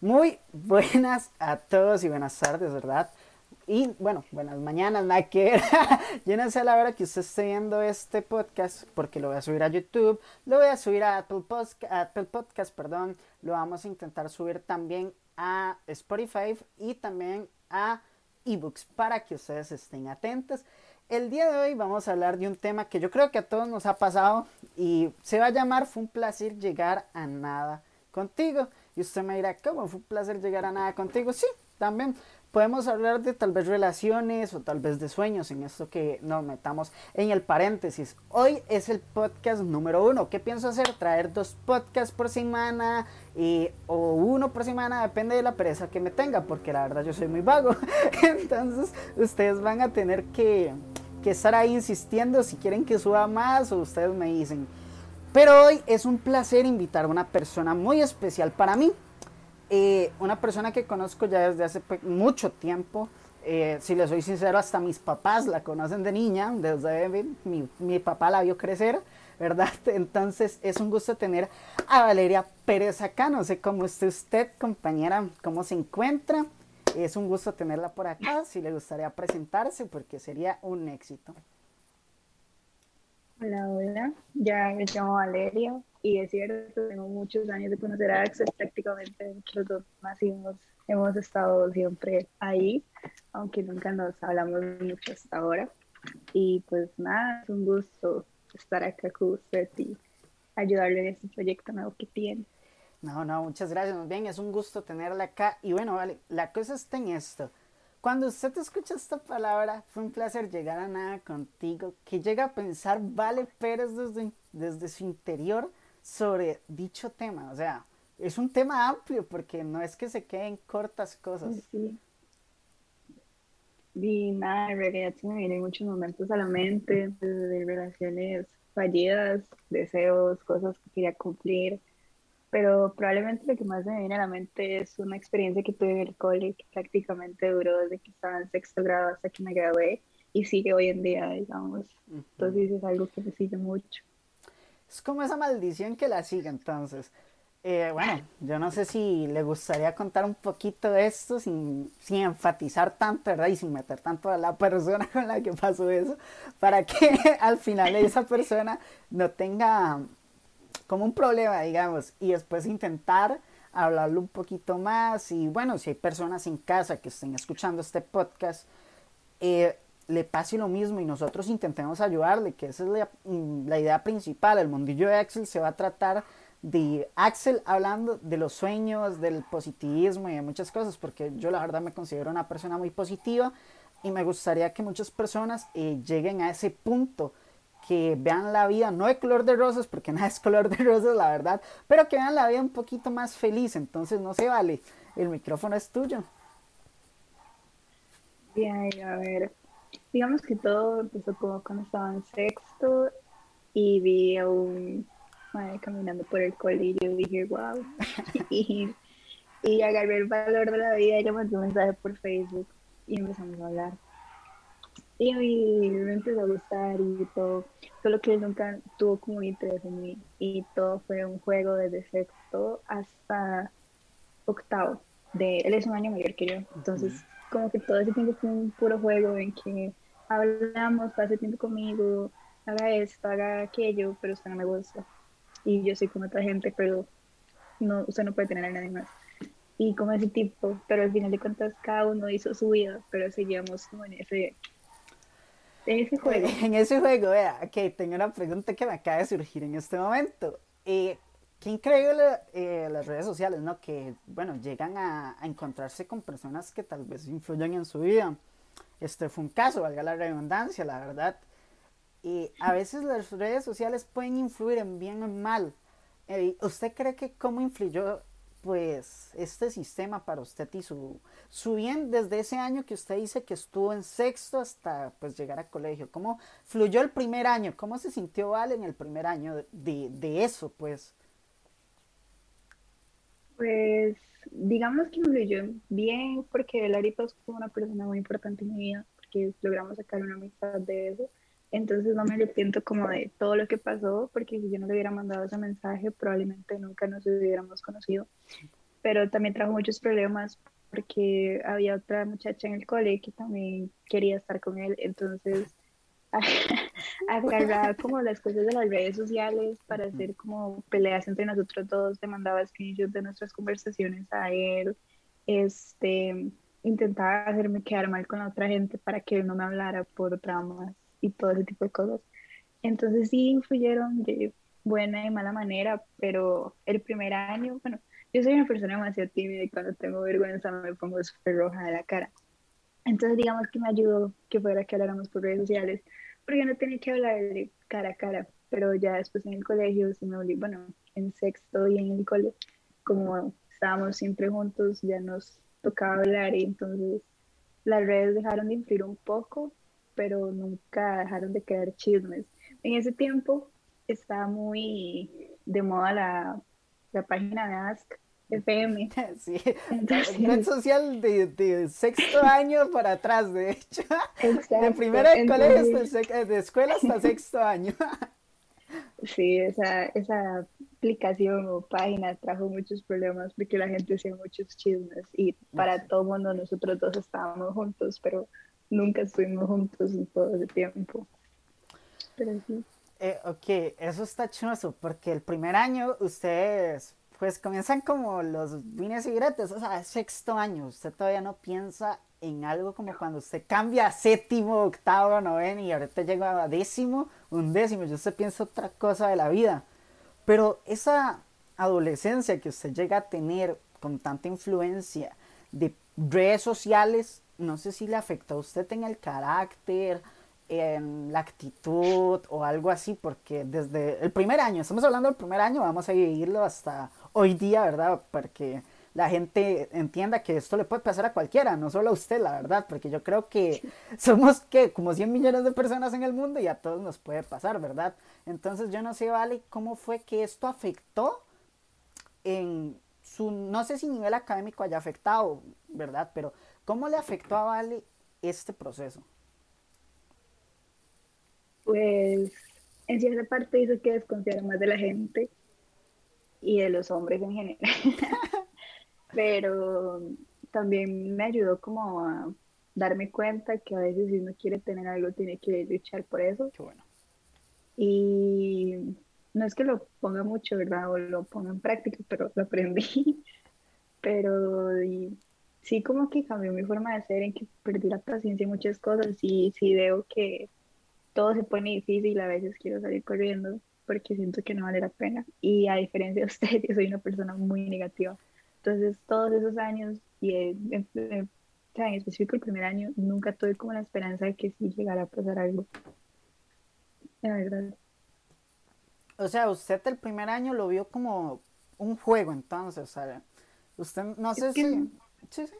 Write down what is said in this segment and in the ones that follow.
Muy buenas a todos y buenas tardes, ¿verdad? Y bueno, buenas mañanas, nada que. Yo no sé a la hora que usted esté viendo este podcast, porque lo voy a subir a YouTube, lo voy a subir a Apple, Apple Podcast, perdón, lo vamos a intentar subir también a Spotify y también a ebooks para que ustedes estén atentos. El día de hoy vamos a hablar de un tema que yo creo que a todos nos ha pasado y se va a llamar Fue un placer llegar a nada contigo. Y usted me dirá, ¿cómo fue un placer llegar a nada contigo? Sí, también podemos hablar de tal vez relaciones o tal vez de sueños en esto que nos metamos en el paréntesis. Hoy es el podcast número uno. ¿Qué pienso hacer? Traer dos podcasts por semana y, o uno por semana, depende de la pereza que me tenga, porque la verdad yo soy muy vago. Entonces ustedes van a tener que que estar ahí insistiendo si quieren que suba más o ustedes me dicen. Pero hoy es un placer invitar a una persona muy especial para mí. Eh, una persona que conozco ya desde hace mucho tiempo. Eh, si les soy sincero, hasta mis papás la conocen de niña, desde mi, mi papá la vio crecer, ¿verdad? Entonces es un gusto tener a Valeria Pérez acá. No sé cómo esté usted, compañera, cómo se encuentra. Es un gusto tenerla por acá, si le gustaría presentarse, porque sería un éxito. Hola, hola, ya me llamo Valeria y es cierto, tengo muchos años de conocer a Axel, prácticamente los dos nacimos, hemos estado siempre ahí, aunque nunca nos hablamos mucho hasta ahora. Y pues nada, es un gusto estar acá con usted y ayudarle en este proyecto nuevo que tiene. No, no, muchas gracias. bien, es un gusto tenerla acá. Y bueno, vale, la cosa está en esto. Cuando usted escucha esta palabra, fue un placer llegar a nada contigo, que llega a pensar Vale Pérez desde, desde su interior sobre dicho tema. O sea, es un tema amplio porque no es que se queden cortas cosas. Sí. Y nada, en realidad se me vienen muchos momentos a la mente de relaciones fallidas, deseos, cosas que quería cumplir pero probablemente lo que más me viene a la mente es una experiencia que tuve en el cole que prácticamente duró desde que estaba en sexto grado hasta que me gradué y sigue hoy en día, digamos. Entonces es algo que me sigue mucho. Es como esa maldición que la sigue entonces. Eh, bueno, yo no sé si le gustaría contar un poquito de esto sin, sin enfatizar tanto, ¿verdad? Y sin meter tanto a la persona con la que pasó eso, para que al final esa persona no tenga como un problema, digamos, y después intentar hablarlo un poquito más y bueno, si hay personas en casa que estén escuchando este podcast, eh, le pase lo mismo y nosotros intentemos ayudarle, que esa es la, mm, la, idea principal. El mundillo de Axel se va a tratar de Axel hablando de los sueños, del positivismo y de muchas cosas, porque yo la verdad me considero una persona muy positiva y me gustaría que muchas personas eh, lleguen a ese punto que vean la vida, no de color de rosas, porque nada es color de rosas, la verdad, pero que vean la vida un poquito más feliz. Entonces, no se vale, el micrófono es tuyo. Bien, a ver, digamos que todo empezó como cuando estaba en sexto y vi a un madre caminando por el colegio y dije, wow. y, y agarré el valor de la vida y le mandé un mensaje por Facebook y empezamos a hablar y a mí me empezó a gustar y todo, solo que él nunca tuvo como interés en mí y todo fue un juego desde sexto hasta octavo. De, él es un año mayor que yo, entonces como que todo ese tiempo fue un puro juego en que hablamos, pase tiempo conmigo, haga esto, haga aquello, pero usted no me gusta. Y yo soy como otra gente, pero no, usted no puede tener a nadie más. Y como ese tipo, pero al final de cuentas cada uno hizo su vida, pero seguíamos como en ese en ese juego. En ese juego, vea, ok, tengo una pregunta que me acaba de surgir en este momento. Eh, qué increíble eh, las redes sociales, ¿no? Que, bueno, llegan a, encontrarse con personas que tal vez influyen en su vida. Este fue un caso, valga la redundancia, la verdad. Y a veces las redes sociales pueden influir en bien o en mal. Eh, ¿Usted cree que cómo influyó pues este sistema para usted y su, su bien desde ese año que usted dice que estuvo en sexto hasta pues llegar a colegio? ¿Cómo fluyó el primer año? ¿Cómo se sintió Val en el primer año de, de eso pues? Pues digamos que fluyó bien porque Larita fue una persona muy importante en mi vida porque logramos sacar una amistad de eso entonces no me arrepiento como de todo lo que pasó, porque si yo no le hubiera mandado ese mensaje, probablemente nunca nos hubiéramos conocido. pero también trajo muchos problemas porque había otra muchacha en el cole que también quería estar con él, entonces agarraba como las cosas de las redes sociales para hacer como peleas entre nosotros dos, te mandaba screenshots de nuestras conversaciones a él, este, intentaba hacerme quedar mal con la otra gente para que él no me hablara por dramas y todo ese tipo de cosas. Entonces sí influyeron de buena y mala manera, pero el primer año, bueno, yo soy una persona demasiado tímida y cuando tengo vergüenza me pongo súper roja de la cara. Entonces, digamos que me ayudó que fuera que habláramos por redes sociales, porque no tenía que hablar de cara a cara, pero ya después en el colegio me bueno, en sexto y en el colegio, como estábamos siempre juntos, ya nos tocaba hablar y entonces las redes dejaron de influir un poco, pero nunca dejaron de quedar chismes. En ese tiempo estaba muy de moda la, la página de Ask FM. Sí, red social de, de, sexto año para atrás, de hecho. de primera de colegio hasta, de escuela hasta sexto año. Sí, esa, esa aplicación o página trajo muchos problemas porque la gente hacía muchos chismes y para todo mundo nosotros dos estábamos juntos, pero nunca estuvimos juntos en todo ese tiempo. Pero sí. Eh, ok, eso está chuso porque el primer año ustedes pues comienzan como los vines y gretes, o sea, sexto año, usted todavía no piensa en algo como cuando usted cambia a séptimo, octavo, noveno y ahorita llega a décimo, un décimo, yo usted piensa otra cosa de la vida. Pero esa adolescencia que usted llega a tener con tanta influencia de redes sociales, no sé si le afectó a usted en el carácter, en la actitud o algo así, porque desde el primer año, estamos hablando del primer año, vamos a vivirlo hasta hoy día, ¿verdad? Porque la gente entienda que esto le puede pasar a cualquiera, no solo a usted, la verdad, porque yo creo que somos que como 100 millones de personas en el mundo y a todos nos puede pasar, ¿verdad? Entonces yo no sé, Vale, cómo fue que esto afectó en su, no sé si nivel académico haya afectado, ¿verdad? Pero ¿cómo le afectó a Vale este proceso? Pues en cierta parte hizo que desconfiara más de la gente y de los hombres en general. Pero también me ayudó como a darme cuenta que a veces si uno quiere tener algo tiene que luchar por eso. Qué bueno. Y no es que lo ponga mucho, ¿verdad? O lo ponga en práctica, pero lo aprendí. pero sí como que cambió mi forma de ser, en que perdí la paciencia en muchas cosas y sí veo que todo se pone difícil a veces quiero salir corriendo porque siento que no vale la pena. Y a diferencia de usted, yo soy una persona muy negativa. Entonces, todos esos años, y en, específico el primer año, nunca tuve como la esperanza de que sí llegara a pasar algo. La verdad. O sea, usted el primer año lo vio como un juego, entonces, ¿sabe? Usted, no sé si... Sí, sí.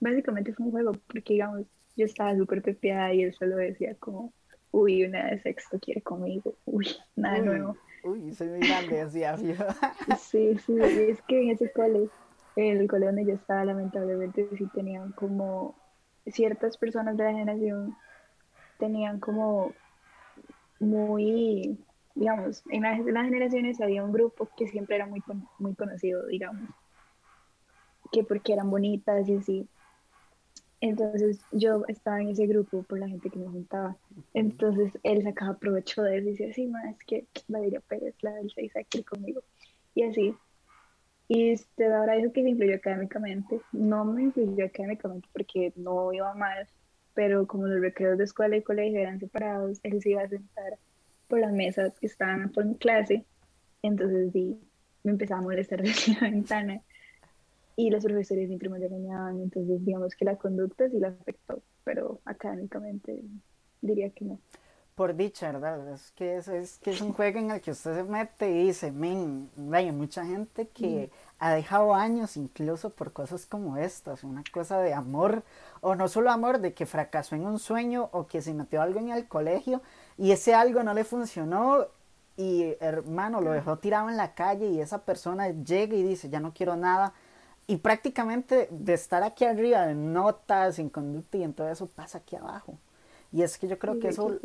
Básicamente fue un juego, porque, digamos, yo estaba súper pepeada y él solo decía como, uy, una de sexto quiere conmigo, uy, nada nuevo. Uy, soy muy grande, decía sí, sí, es que en ese cole, en el cole donde yo estaba, lamentablemente sí tenían como ciertas personas de la generación, tenían como muy, digamos, en las, las generaciones había un grupo que siempre era muy, muy conocido, digamos, que porque eran bonitas y así, entonces yo estaba en ese grupo por la gente que me juntaba. Entonces él sacaba provecho de eso y decía, sí, ma, es que Valeria Pérez, la del 6 aquí conmigo. Y así. Y usted ahora dijo que se influyó académicamente. No me influyó académicamente porque no iba mal, pero como los recreos de escuela y colegio eran separados, él se iba a sentar por las mesas que estaban por mi clase. Entonces sí, me empezaba a molestar desde la ventana y los profesores siempre me regañaban, entonces digamos que la conducta sí la afectó, pero académicamente diría que no. Por dicha, ¿verdad? Es que es, es que es un juego en el que usted se mete y dice, men, hay mucha gente que ha dejado años incluso por cosas como estas, una cosa de amor, o no solo amor, de que fracasó en un sueño o que se metió algo en el colegio y ese algo no le funcionó y hermano lo dejó tirado en la calle y esa persona llega y dice, ya no quiero nada y prácticamente de estar aquí arriba en notas, en conducta y en todo eso pasa aquí abajo. Y es que yo creo que eso,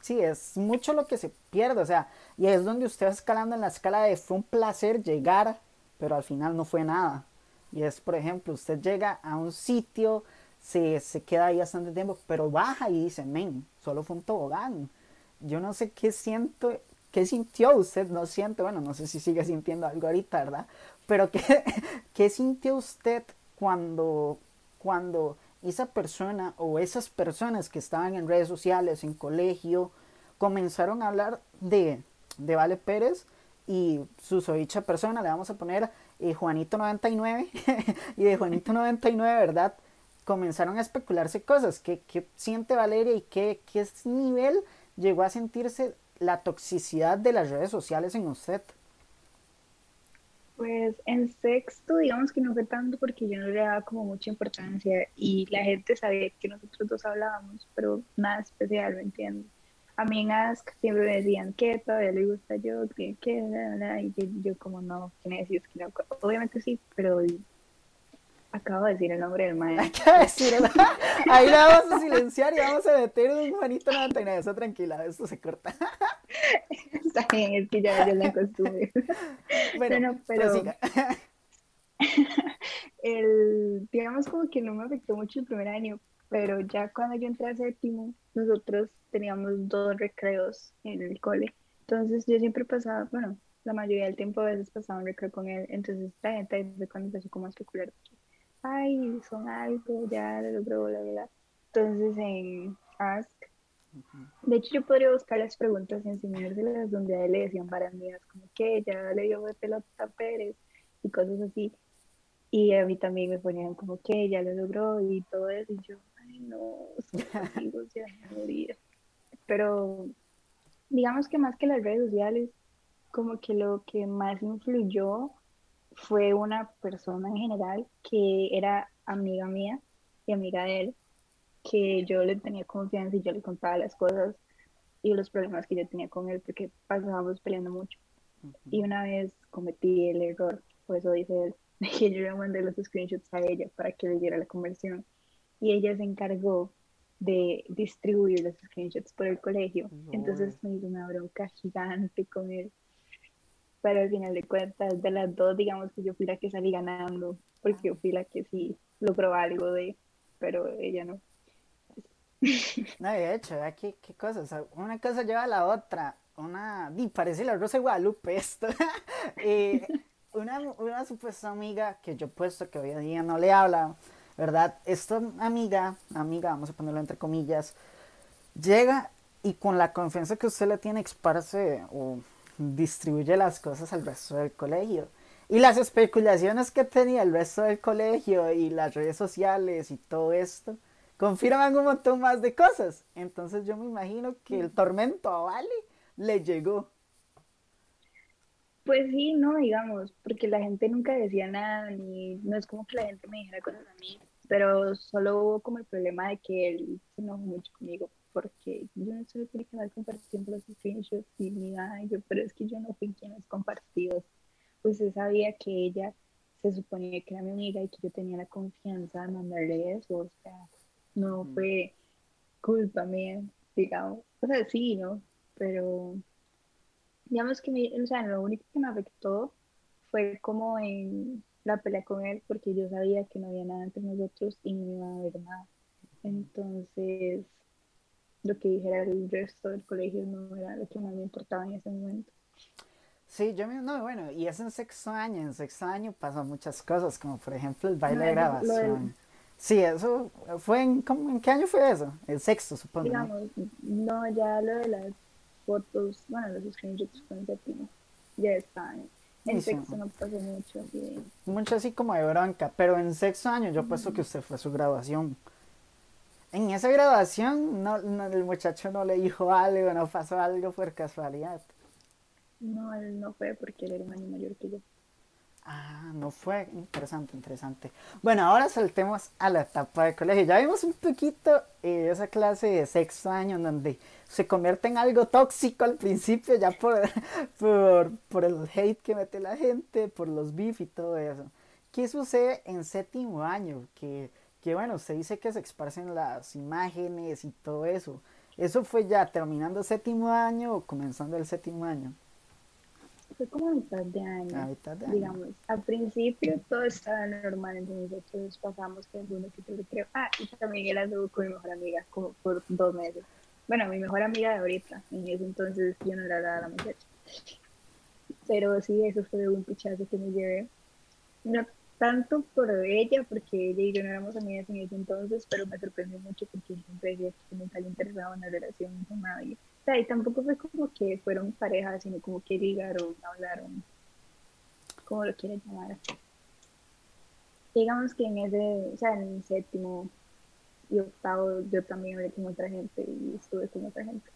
sí, es mucho lo que se pierde, o sea, y es donde usted va escalando en la escala de fue un placer llegar pero al final no fue nada. Y es, por ejemplo, usted llega a un sitio, se, se queda ahí bastante tiempo, pero baja y dice, men, solo fue un tobogán. Yo no sé qué siento, qué sintió usted, no siente, bueno, no sé si sigue sintiendo algo ahorita, ¿verdad? Pero qué, qué sintió usted cuando, cuando esa persona o esas personas que estaban en redes sociales, en colegio, comenzaron a hablar de, de Vale Pérez y su dicha persona, le vamos a poner eh, Juanito99, y de Juanito99, ¿verdad? Comenzaron a especularse cosas, ¿qué, qué siente Valeria y qué, qué nivel llegó a sentirse la toxicidad de las redes sociales en usted? Pues en sexto, digamos que no fue tanto porque yo no le daba como mucha importancia y la gente sabía que nosotros dos hablábamos, pero nada especial, ¿me entiendes? A mí en Ask siempre me decían que todavía le gusta yo, que, que, y yo, como no, ¿quién es? no, obviamente sí, pero Acabo de decir el nombre del maestro. Acabo de decir el... Ahí la vamos a silenciar y vamos a meter un Juanito 99. Eso tranquila, esto se corta. Está bien, es que ya, ya la costumbre. Bueno, pero... el, digamos como que no me afectó mucho el primer año, pero ya cuando yo entré a séptimo, nosotros teníamos dos recreos en el cole. Entonces yo siempre pasaba, bueno, la mayoría del tiempo a veces pasaba un recreo con él. Entonces la gente fue cuando empezó como a especular ay, son algo, ya lo logró, bla, bla. Entonces en Ask, de hecho yo podría buscar las preguntas y enseñárselas donde a él le decían barandeas, como que ya le dio pelota a Pérez y cosas así. Y a mí también me ponían como que ya lo logró y todo eso. Y yo, ay, no, son amigos, ya morir. Pero digamos que más que las redes sociales, como que lo que más influyó fue una persona en general que era amiga mía y amiga de él, que yo le tenía confianza y yo le contaba las cosas y los problemas que yo tenía con él porque pasábamos peleando mucho. Y una vez cometí el error, por eso dice él, que yo le mandé los screenshots a ella para que le diera la conversión y ella se encargó de distribuir los screenshots por el colegio. Entonces me hizo una bronca gigante con él pero al final de cuentas, de las dos, digamos que yo fui la que salí ganando, porque yo fui la que sí logró algo de, pero ella no. No, de hecho, ¿qué, qué cosas? Una cosa lleva a la otra. Una, y parece la Rosa de Guadalupe esto. y una, una supuesta amiga que yo puesto que hoy en día no le habla, ¿verdad? Esta amiga, amiga, vamos a ponerlo entre comillas, llega y con la confianza que usted le tiene, exparse o distribuye las cosas al resto del colegio. Y las especulaciones que tenía el resto del colegio y las redes sociales y todo esto confirman un montón más de cosas. Entonces yo me imagino que el tormento a Vale le llegó. Pues sí, no, digamos, porque la gente nunca decía nada, ni no es como que la gente me dijera cosas a mí, pero solo hubo como el problema de que él se enojó mucho conmigo porque yo no soy el que me compartiendo los screenshots y mi yo, pero es que yo no fui quien los compartió. Pues se sabía que ella se suponía que era mi amiga y que yo tenía la confianza de mandarle eso, o sea, no fue culpa mía, digamos. O sea, sí, ¿no? Pero digamos que, o sea, lo único que me afectó fue como en la pelea con él, porque yo sabía que no había nada entre nosotros y no iba a haber nada. Entonces, lo que dijera el resto del colegio no era lo que más me importaba en ese momento. Sí, yo no, bueno, y es en sexto año, en sexto año pasan muchas cosas, como por ejemplo el baile de grabación. Sí, eso fue en, ¿en qué año fue eso? El sexto, supongo. Digamos, ¿no? ya lo de las fotos, bueno, los screenshots fue en séptimo, ya está. En sexto no pasó mucho así Mucho así como de bronca, pero en sexto año yo puesto que usted fue a su graduación en esa graduación no, el muchacho no le dijo algo, no pasó algo por casualidad. No, él no fue porque él era un año mayor que yo. Ah, no fue. Interesante, interesante. Bueno, ahora saltemos a la etapa de colegio. Ya vimos un poquito eh, esa clase de sexto año en donde se convierte en algo tóxico al principio, ya por, por, por el hate que mete la gente, por los beef y todo eso. ¿Qué sucede en séptimo año? Que que bueno, se dice que se esparcen las imágenes y todo eso. ¿Eso fue ya terminando el séptimo año o comenzando el séptimo año? fue como a mitad de año. A mitad de año. Digamos, al principio todo estaba normal, entonces nosotros pasamos que alguno que te creo. Ah, y también él anduvo con mi mejor amiga como por dos meses. Bueno, mi mejor amiga de ahorita, en ese entonces yo no era la, la muchacha. Pero sí, eso fue un pichazo que me llevé. No tanto por ella, porque ella y yo no éramos amigas en ese entonces, pero me sorprendió mucho porque siempre decía que nunca le interesaba una relación con nadie. O sea, y tampoco fue como que fueron parejas, sino como que ligaron, hablaron, como lo quieran llamar. Digamos que en ese, o sea, en el séptimo y octavo yo también hablé con otra gente y estuve con otra gente.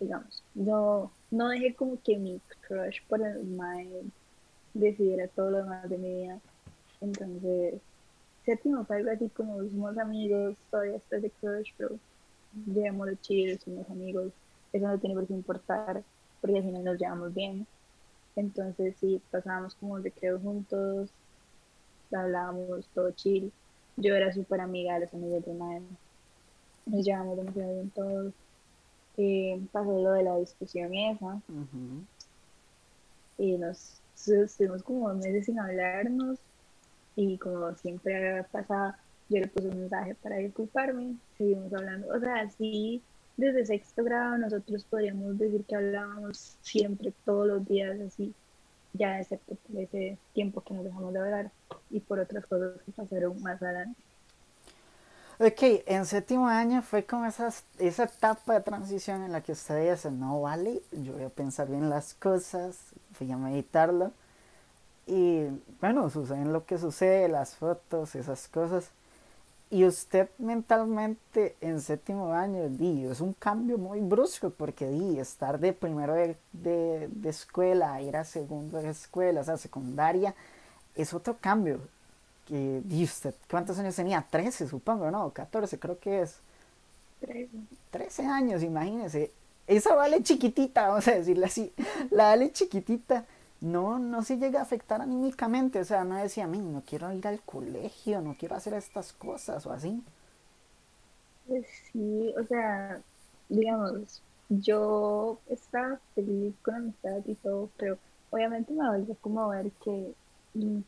Digamos, yo no dejé como que mi crush por el mind decidiera todo lo demás de mi vida entonces, séptimo fue algo así como somos amigos, todavía estás de crush, pero llevamos chill, somos amigos, eso no tiene por qué importar, porque al final nos llevamos bien. Entonces, sí, pasábamos como recreo juntos, hablábamos todo chill. Yo era súper amiga de los amigos de Mae. Nos llevamos demasiado bien todos. Eh, pasó lo de la discusión esa. Y nos estuvimos como meses sin hablarnos y como siempre pasaba, yo le puse un mensaje para disculparme, seguimos hablando. O sea, sí, desde sexto grado nosotros podríamos decir que hablábamos siempre, todos los días, así, ya excepto por ese tiempo que nos dejamos de hablar y por otras cosas que pasaron más adelante. Ok, en séptimo año fue como esas, esa etapa de transición en la que usted dice, no vale, yo voy a pensar bien las cosas, voy a meditarlo y bueno, suceden lo que sucede, las fotos, esas cosas. Y usted mentalmente en séptimo año, di, es un cambio muy brusco porque di, estar de primero de, de, de escuela a ir a segundo de escuela, o sea, secundaria, es otro cambio. Que, di usted, ¿cuántos años tenía? 13, supongo, ¿no? 14, creo que es. 13. 13 años, imagínese. Esa vale chiquitita, vamos a decirle así. La vale chiquitita no, no se llega a afectar anímicamente. O sea, no decía, a mí no quiero ir al colegio, no quiero hacer estas cosas o así. Pues sí, o sea, digamos, yo estaba feliz con amistad y todo, pero obviamente me volvió como a ver que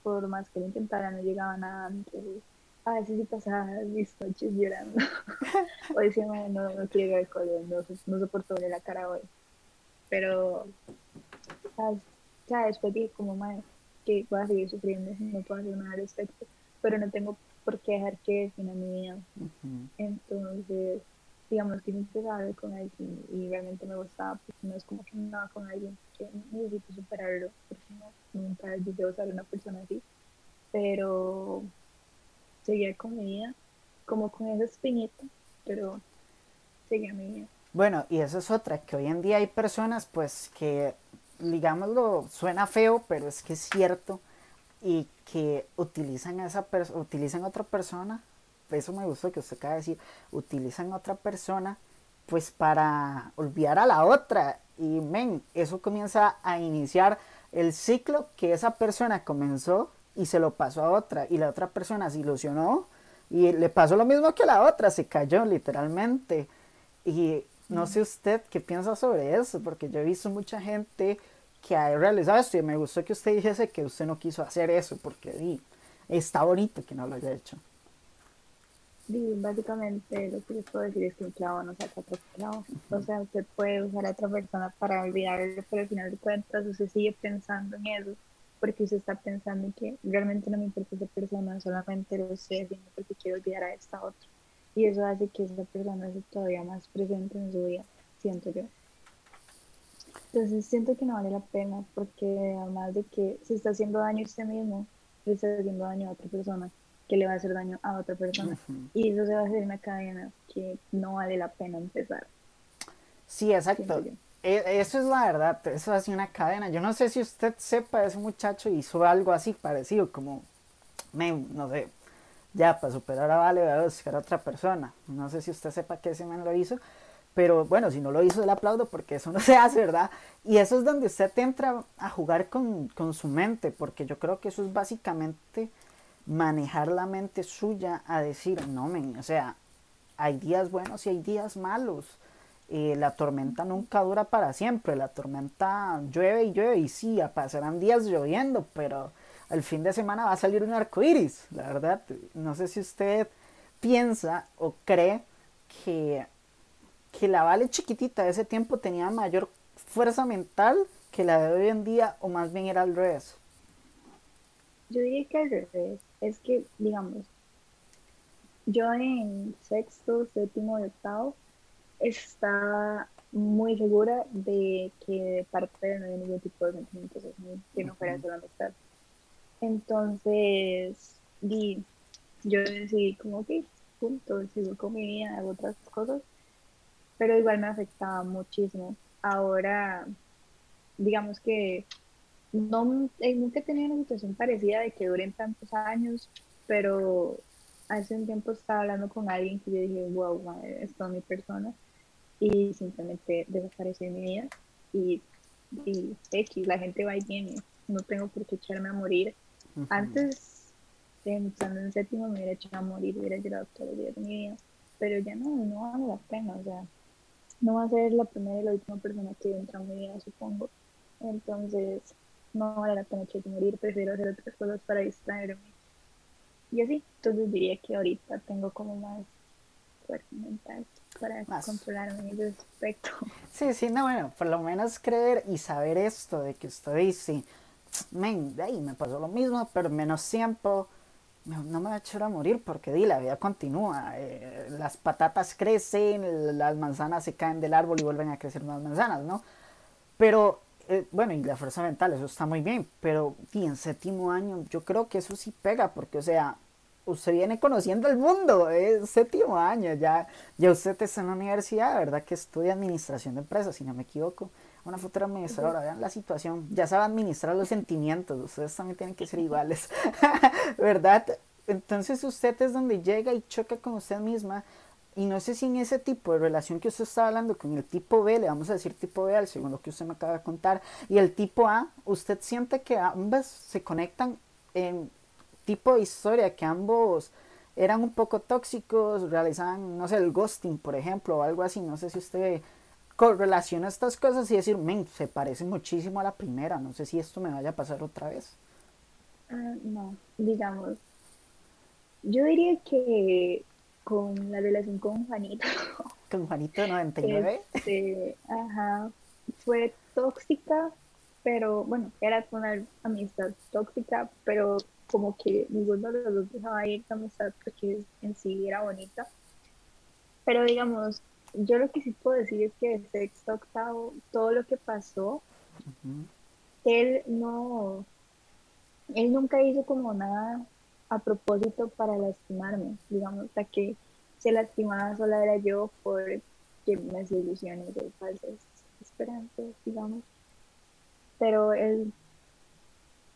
por más que lo intentara no llegaba nada, entonces a veces sí pasaba mis noches llorando. o decía, no, no quiero ir al colegio, no, no soporto ver la cara hoy. Pero, ¿sabes? Ya después dije como, madre, que voy a seguir sufriendo, no puedo hacer nada al respecto, pero no tengo por qué dejar que defina mi vida. Entonces, digamos que empecé a con alguien y realmente me gustaba, porque no es como que nada con alguien que necesito superarlo, porque no, nunca deseo usar una persona así, pero seguía con mi vida, como con esa espinita, pero seguía mi vida. Bueno, y eso es otra, que hoy en día hay personas pues que digámoslo, suena feo, pero es que es cierto, y que utilizan a esa persona, utilizan a otra persona, eso me gustó que usted acaba de decir, utilizan a otra persona, pues para olvidar a la otra, y men, eso comienza a iniciar el ciclo que esa persona comenzó y se lo pasó a otra, y la otra persona se ilusionó, y le pasó lo mismo que a la otra, se cayó literalmente, y no sé usted qué piensa sobre eso, porque yo he visto mucha gente que ha realizado esto y me gustó que usted dijese que usted no quiso hacer eso, porque está bonito que no lo haya hecho. Sí, básicamente lo que les puedo decir es que un clavo no saca otro clavo. O sea, usted puede usar a otra persona para olvidarlo, pero al final de cuentas usted sigue pensando en eso, porque usted está pensando en que realmente no me importa esa persona, solamente lo estoy haciendo porque quiero olvidar a esta otra y eso hace que esa persona esté todavía más presente en su vida, siento yo. Entonces siento que no vale la pena porque además de que se está haciendo daño a usted mismo, le está haciendo daño a otra persona que le va a hacer daño a otra persona. Y eso se va a hacer una cadena que no vale la pena empezar. Sí, exacto. E, eso es la verdad, eso hace una cadena. Yo no sé si usted sepa, ese muchacho hizo algo así parecido, como, no sé, ya para superar a Vale voy a buscar a otra persona. No sé si usted sepa que ese man lo hizo, pero bueno, si no lo hizo, le aplaudo porque eso no se hace, ¿verdad? Y eso es donde usted entra a jugar con, con su mente, porque yo creo que eso es básicamente manejar la mente suya a decir, no, men, o sea, hay días buenos y hay días malos. eh, la tormenta nunca dura para siempre, la tormenta llueve y llueve y sí, pasarán días lloviendo, pero el fin de semana va a salir un arco iris, la verdad. No sé si usted piensa o cree que, que la Vale chiquitita de ese tiempo tenía mayor fuerza mental que la de hoy en día o más bien era al revés. Yo diría que al revés. Es que, digamos, yo en sexto, séptimo y octavo estaba muy segura de que de parte no había ningún tipo de sentimientos que no fuera solo amistad. Entonces, yo decidí como que, punto, sigo con mi vida, hago otras cosas, pero igual me afectaba muchísimo. Ahora, digamos que no, eh, nunca he tenido una situación parecida de que duren tantos años, pero hace un tiempo estaba hablando con alguien que yo dije, wow, madre, esto es mi persona, y simplemente desapareció en mi vida, y, y X, la gente va y viene, no tengo por qué echarme a morir. Antes, estando en séptimo, me hubiera echado a morir, hubiera llorado todos los días de mi vida, pero ya no, no vale la pena, o sea, no va a ser la primera y la última persona que entra en mi vida, supongo. Entonces, no vale la pena echarme a morir, prefiero hacer otras cosas para distraerme y así, entonces diría que ahorita tengo como más fuerza mental para controlarme en ese aspecto. Sí, sí, no, bueno, por lo menos creer y saber esto de que usted dice, men, me pasó lo mismo, pero menos tiempo, no me voy a echar a morir porque di, la vida continúa, eh, las patatas crecen, las manzanas se caen del árbol y vuelven a crecer más manzanas, ¿no? Pero eh, bueno, y la fuerza mental, eso está muy bien, pero en séptimo año yo creo que eso sí pega, porque, o sea, usted viene conociendo el mundo, es séptimo año, ya, ya usted está en la universidad, ¿verdad? Que estudia administración de empresas, si no me equivoco, una futura administradora, vean la situación, ya sabe administrar los sentimientos, ustedes también tienen que ser iguales, ¿verdad? Entonces usted es donde llega y choca con usted misma y no sé si en ese tipo de relación que usted está hablando con el tipo B, le vamos a decir tipo B al segundo que usted me acaba de contar, y el tipo A, usted siente que ambas se conectan en tipo de historia, que ambos eran un poco tóxicos, realizaban, no sé, el ghosting, por ejemplo, o algo así, no sé si usted correlaciona estas cosas y decir, men, se parece muchísimo a la primera, no sé si esto me vaya a pasar otra vez. Ah, no, digamos, yo diría que con la relación con Juanito. Con Juanito 99. Este, ajá, fue tóxica, pero bueno, era una amistad tóxica, pero como que ninguno de los dos dejaba ir esa amistad porque en sí era bonita. Pero digamos, yo lo que sí puedo decir es que de sexto octavo, todo lo que pasó, él no, él nunca hizo como nada a propósito para lastimarme, digamos, la que se lastimaba sola era yo por las ilusiones de falsas esperanzas, digamos. Pero él,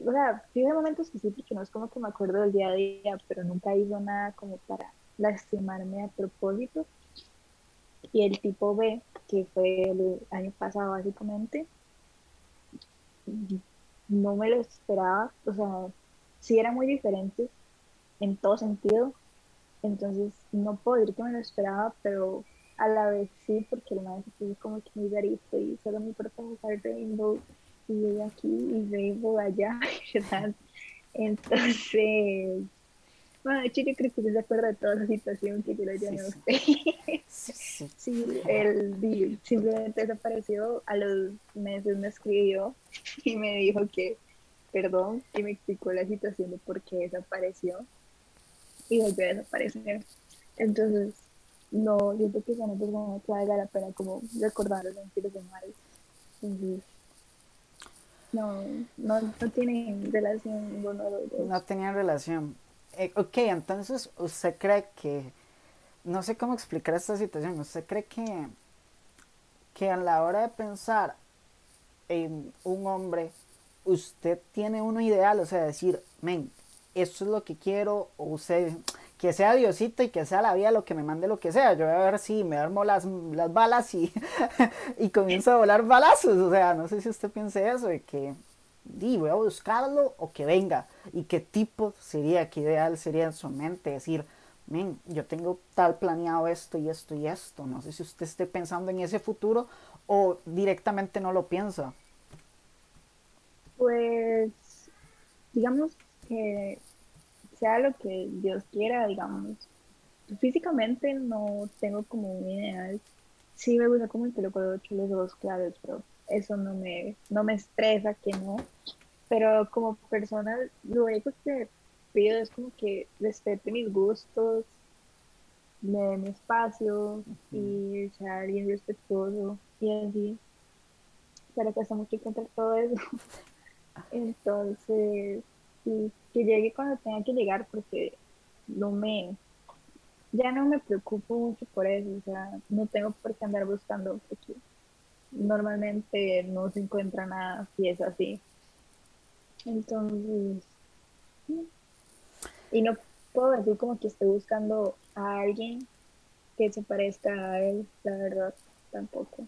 o sea, tiene momentos que sí, porque no es como que me acuerdo del día a día, pero nunca hizo nada como para lastimarme a propósito. Y el tipo B, que fue el año pasado básicamente, no me lo esperaba, o sea, sí era muy diferente, en todo sentido. Entonces, no puedo decir que me lo esperaba, pero a la vez sí, porque el maestro es como que muy rarito y solo me importa jugar Rainbow y yo aquí y Rainbow allá, ¿verdad? Entonces, bueno, de hecho yo creo que se acuerda de toda la situación que yo le llamé a usted. Sí, sí. él simplemente desapareció, a los meses me escribió y me dijo que perdón y me explicó la situación de por qué desapareció y volvió a desaparecer. Entonces, no, siento que son personas que valga la pena como recordar los sentidos de mal. Entonces, no, no, no tienen relación ninguno de los dos. No tenían relación. Eh, ok, entonces usted cree que, no sé cómo explicar esta situación, usted cree que, que a la hora de pensar en un hombre, usted tiene uno ideal, o sea, decir, men, esto es lo que quiero, o usted, que sea Diosito y que sea la vida lo que me mande lo que sea. Yo voy a ver si me armo las, las balas y, y comienzo a volar balazos. O sea, no sé si usted piense eso, de que di, voy a buscarlo o que venga. Y qué tipo sería, qué ideal sería en su mente. Decir, yo tengo tal planeado esto y esto y esto. No sé si usted esté pensando en ese futuro o directamente no lo piensa. Pues, digamos que sea lo que Dios quiera, digamos. Físicamente no tengo como un ideal. Sí me gusta como el pelo ocho los ojos claros, pero eso no me, no me estresa que no. Pero como persona, lo único que pido es como que respete mis gustos, me dé mi espacio y sea alguien respetuoso y así. Pero que mucho contra todo eso. Entonces, que llegue cuando tenga que llegar porque no me, ya no me preocupo mucho por eso, o sea, no tengo por qué andar buscando porque normalmente no se encuentra nada si es así. Entonces, y no puedo decir como que estoy buscando a alguien que se parezca a él, la verdad, tampoco.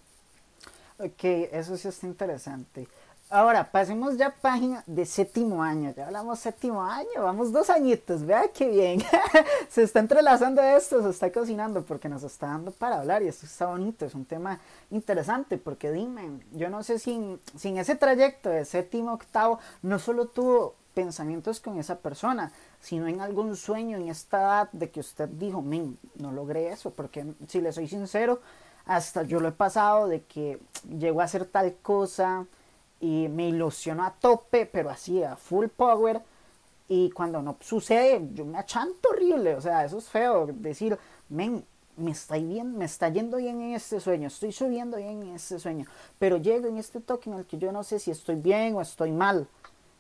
Ok, eso sí está interesante. Ahora, pasemos ya página de séptimo año. Ya hablamos séptimo año, vamos dos añitos, vea qué bien. se está entrelazando esto, se está cocinando porque nos está dando para hablar y esto está bonito, es un tema interesante porque dime, yo no sé si sin ese trayecto de séptimo octavo no solo tuvo pensamientos con esa persona, sino en algún sueño en esta edad de que usted dijo, men, no logré eso, porque si le soy sincero, hasta yo lo he pasado de que llegó a hacer tal cosa y me ilusionó a tope, pero así a full power. Y cuando no sucede, yo me achanto horrible. O sea, eso es feo. Decir, men, me está, bien, me está yendo bien en este sueño, estoy subiendo bien en este sueño. Pero llego en este toque en el que yo no sé si estoy bien o estoy mal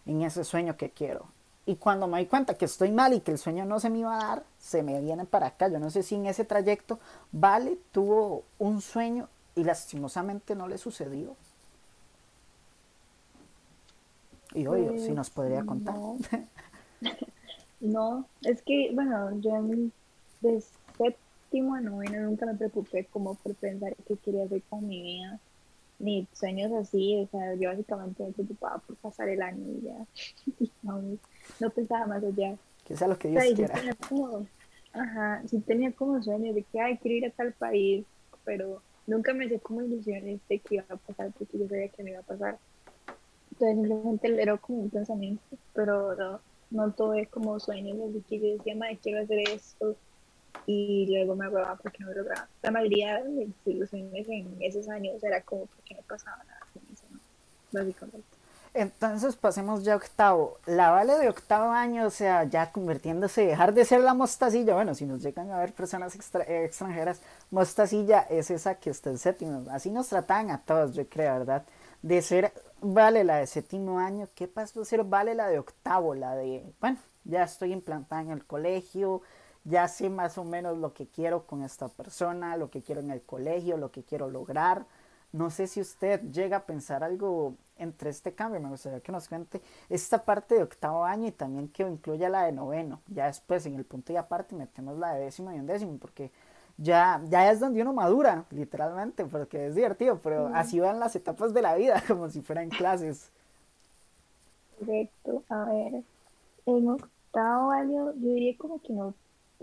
en ese sueño que quiero. Y cuando me doy cuenta que estoy mal y que el sueño no se me iba a dar, se me viene para acá. Yo no sé si en ese trayecto Vale tuvo un sueño y lastimosamente no le sucedió. Y hoy, si nos podría contar. No. es que, bueno, yo en, de séptimo a noveno nunca me preocupé como por pensar qué quería hacer con mi vida, ni sueños así, o sea, yo básicamente me preocupaba por pasar el año y ya, no, pensaba más allá. Que sea lo que Dios quiera. ajá, sí tenía como sueños de que, ay, quiero ir a tal país, pero nunca me hacía como ilusiones de que iba a pasar porque yo sabía que me iba a pasar. Simplemente era como un pensamiento, pero no, no tuve como sueños así que yo decía, madre, quiero hacer esto y luego me aguaba porque no lo lograba. La mayoría de los sueños en esos años era como porque no pasaba nada con eso, básicamente. Entonces pasemos ya a octavo. La vale de octavo año, o sea, ya convirtiéndose, dejar de ser la mostacilla. Bueno, si nos llegan a ver personas extranjeras, mostacilla es esa que está en séptimo. Así nos trataban a todos, yo creo, ¿verdad? De ser vale la de séptimo año, ¿qué pasó a ser vale la de octavo? La de, bueno, ya estoy implantada en el colegio, ya sé más o menos lo que quiero con esta persona, lo que quiero en el colegio, lo que quiero lograr. No sé si usted llega a pensar algo entre este cambio, me gustaría que nos cuente esta parte de octavo año y también que incluya la de noveno. Ya después en el punto y aparte metemos la de décimo y undécimo, porque ya, ya es donde uno madura, literalmente, porque es divertido, pero así van las etapas de la vida, como si fueran clases. Correcto, a ver, en octavo año yo diría como que no,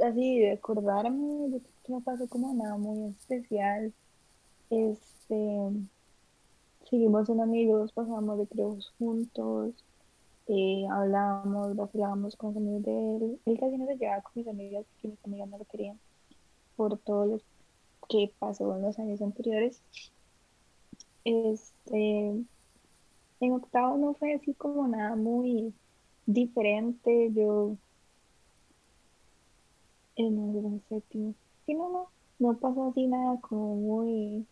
así de acordarme que no pasó como nada muy especial, este, seguimos en amigos, pasamos recreos juntos, eh, hablábamos, vacilábamos con los amigos de él, él casi no se llevaba con mis amigas porque mis amigas no lo querían por todo lo que pasó en los años anteriores. Este, en octavo no fue así como nada muy diferente. Yo en el séptimo, sí, no, no, no pasó así nada como muy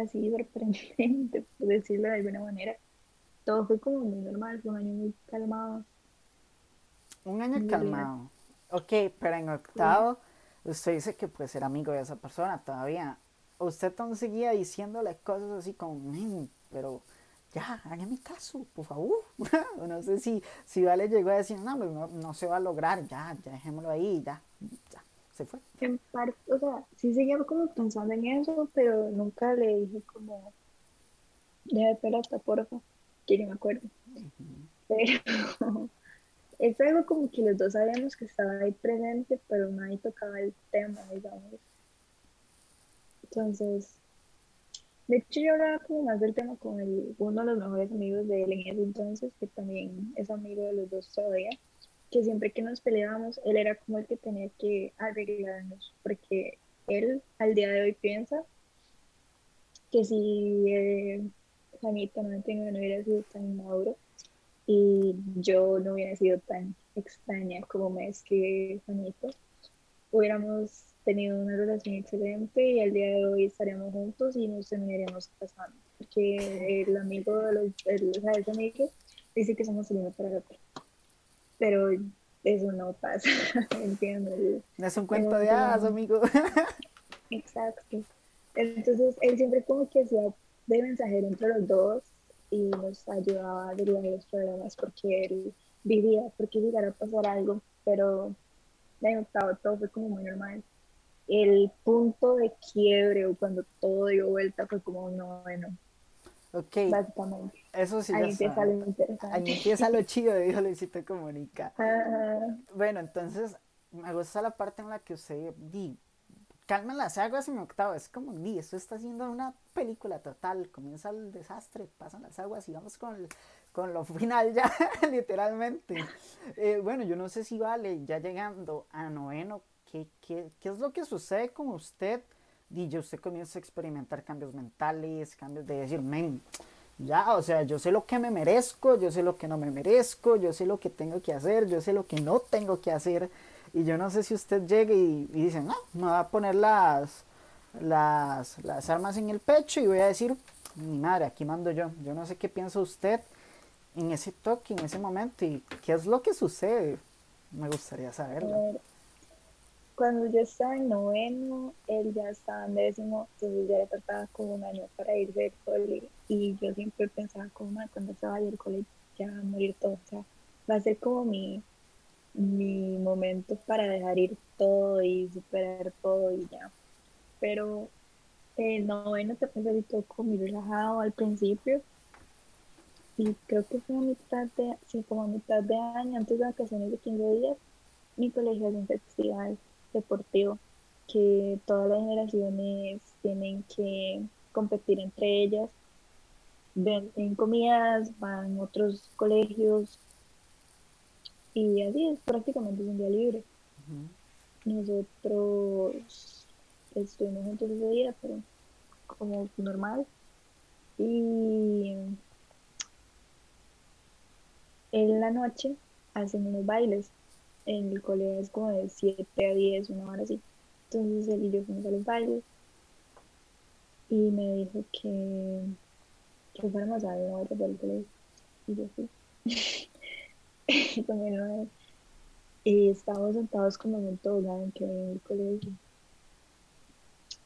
así sorprendente, por decirlo de alguna manera. Todo fue como muy normal, fue un año muy calmado. Un año calmado. Ok, pero en octavo usted dice que puede ser amigo de esa persona todavía. Usted entonces seguía diciéndole cosas así como, pero ya, hágame caso, por favor. no sé si, si Vale llegó a decir, no, pues no, no se va a lograr, ya, ya dejémoslo ahí, ya, ya, se fue. En parte, o sea, sí seguía como pensando en eso, pero nunca le dije como, ya de pelota, porfa, que no me acuerdo. Pero es algo como que los dos sabíamos que estaba ahí presente, pero nadie tocaba el tema, digamos. Entonces, de hecho yo hablaba como más del tema con el, uno de los mejores amigos de él en ese entonces, que también es amigo de los dos todavía, que siempre que nos peleábamos, él era como el que tenía que arreglarnos, porque él al día de hoy piensa que si eh, Juanito no, no hubiera sido tan maduro y yo no hubiera sido tan extraña como me escribe Juanito, hubiéramos tenido una relación excelente y al día de hoy estaríamos juntos y nos terminaríamos casando. Porque el amigo de los, el, ese amigo dice que somos el uno para el otro. Pero eso no pasa, entiendo. No es un cuento de hadas, amigo. Exacto. Entonces él siempre como que hacía de mensajero entre los dos y nos ayudaba a arreglar los problemas porque él vivía, porque llegara a pasar algo, pero de octavo todo fue como muy normal el punto de quiebre o cuando todo dio vuelta fue como un noveno. Ok. Básicamente. Eso sí. Ahí empieza lo interesante. Ahí empieza lo chido de Luisito Comunica. Bueno, entonces me gusta la parte en la que usted di, calma las aguas en octavo. Es como, di, esto está haciendo una película total. Comienza el desastre, pasan las aguas y vamos con, con lo final ya, literalmente. Eh, bueno, yo no sé si vale, ya llegando a noveno, ¿Qué, es lo que sucede con usted? Y usted comienza a experimentar cambios mentales, cambios de decir, men, ya, o sea, yo sé lo que me merezco, yo sé lo que no me merezco, yo sé lo que tengo que hacer, yo sé lo que no tengo que hacer. Y yo no sé si usted llegue y, dice, no, me va a poner las, las, las armas en el pecho y voy a decir, mi madre, aquí mando yo. Yo no sé qué piensa usted en ese toque, en ese momento y qué es lo que sucede. Me gustaría saberlo cuando yo estaba en noveno, él ya estaba en décimo, entonces ya le faltaba como un año para irse del cole y yo siempre pensaba como, cuando se vaya del cole ya va a morir todo, o sea, va a ser como mi, mi momento para dejar ir todo y superar todo y ya. Pero el noveno te pensé todo como muy relajado al principio y creo que fue a mitad de, sí, como a mitad de año, antes de vacaciones de 15 días, mi colegio hace un festival deportivo que todas las generaciones tienen que competir entre ellas. En comidas, van otros colegios y así es prácticamente un día libre. Nosotros estuvimos juntos ese día, pero como normal. Y en la noche hacen unos bailes en el colegio es como de 7 a 10, una hora así. Entonces él y yo fuimos a los bailes y me dijo que, que fuéramos a una vuelta por el colegio. Y yo fui. y estábamos sentados como en un tobogán que en el colegio.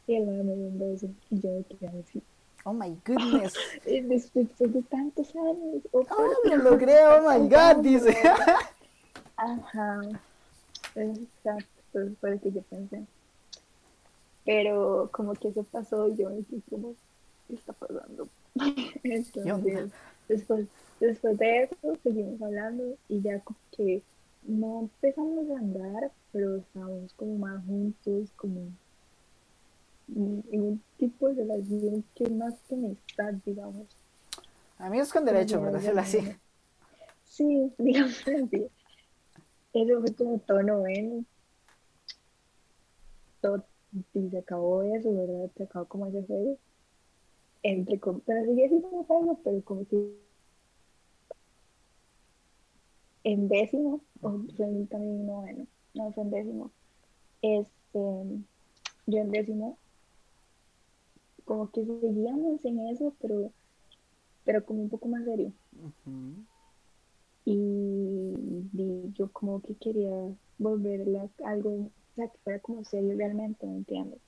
Y él me dio un beso y yo me quedé así. Oh my goodness. Después de tantos años. Oh, oh lo logré, oh my god, dice. Ajá, exacto, eso fue lo que yo pensé. Pero como que eso pasó y yo me dije como, ¿qué está pasando? Entonces, después, después de eso seguimos hablando y ya como que no empezamos a andar, pero estábamos como más juntos, como en un tipo de relación que más que amistad, digamos. Amigos con derecho, por decirlo así. Sí, digamos así. Eso fue como todo noveno. Todo, y se acabó eso, ¿verdad? Se acabó como ese juego. Entre, pero sigue siendo juego, pero como que en décimo, o fue también noveno, no fue en décimo. Este, yo en décimo, como que seguíamos en eso, pero, pero como un poco más serio. Y, yo como que quería volverla algo, o sea, que fuera como serio realmente, ¿me entiendes?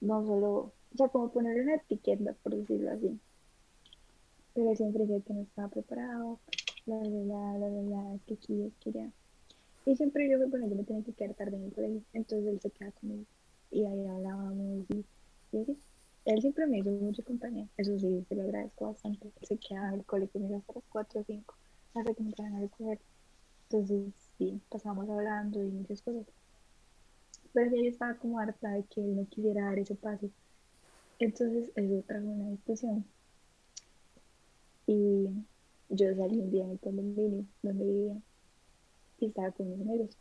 No solo, o sea, como ponerle una etiqueta, por decirlo así. Pero siempre dije que no estaba preparado, la, la, la, la, la, es que aquí, es. Y siempre yo, bueno, yo me tenía que quedar tarde en el colegio, entonces él se queda conmigo. Y ahí hablábamos y, así. Él siempre me hizo mucha compañía, eso sí, se lo agradezco bastante. Se queda en el colegio conmigo hasta las 4 o 5 hasta que me traen a recoger. Entonces, sí, pasamos hablando y muchas cosas. Pero ya yo estaba como harta de que él no quisiera dar ese paso. Entonces, eso trajo una discusión. Y yo salí un día en el condominio donde vivía y estaba con mis amigos.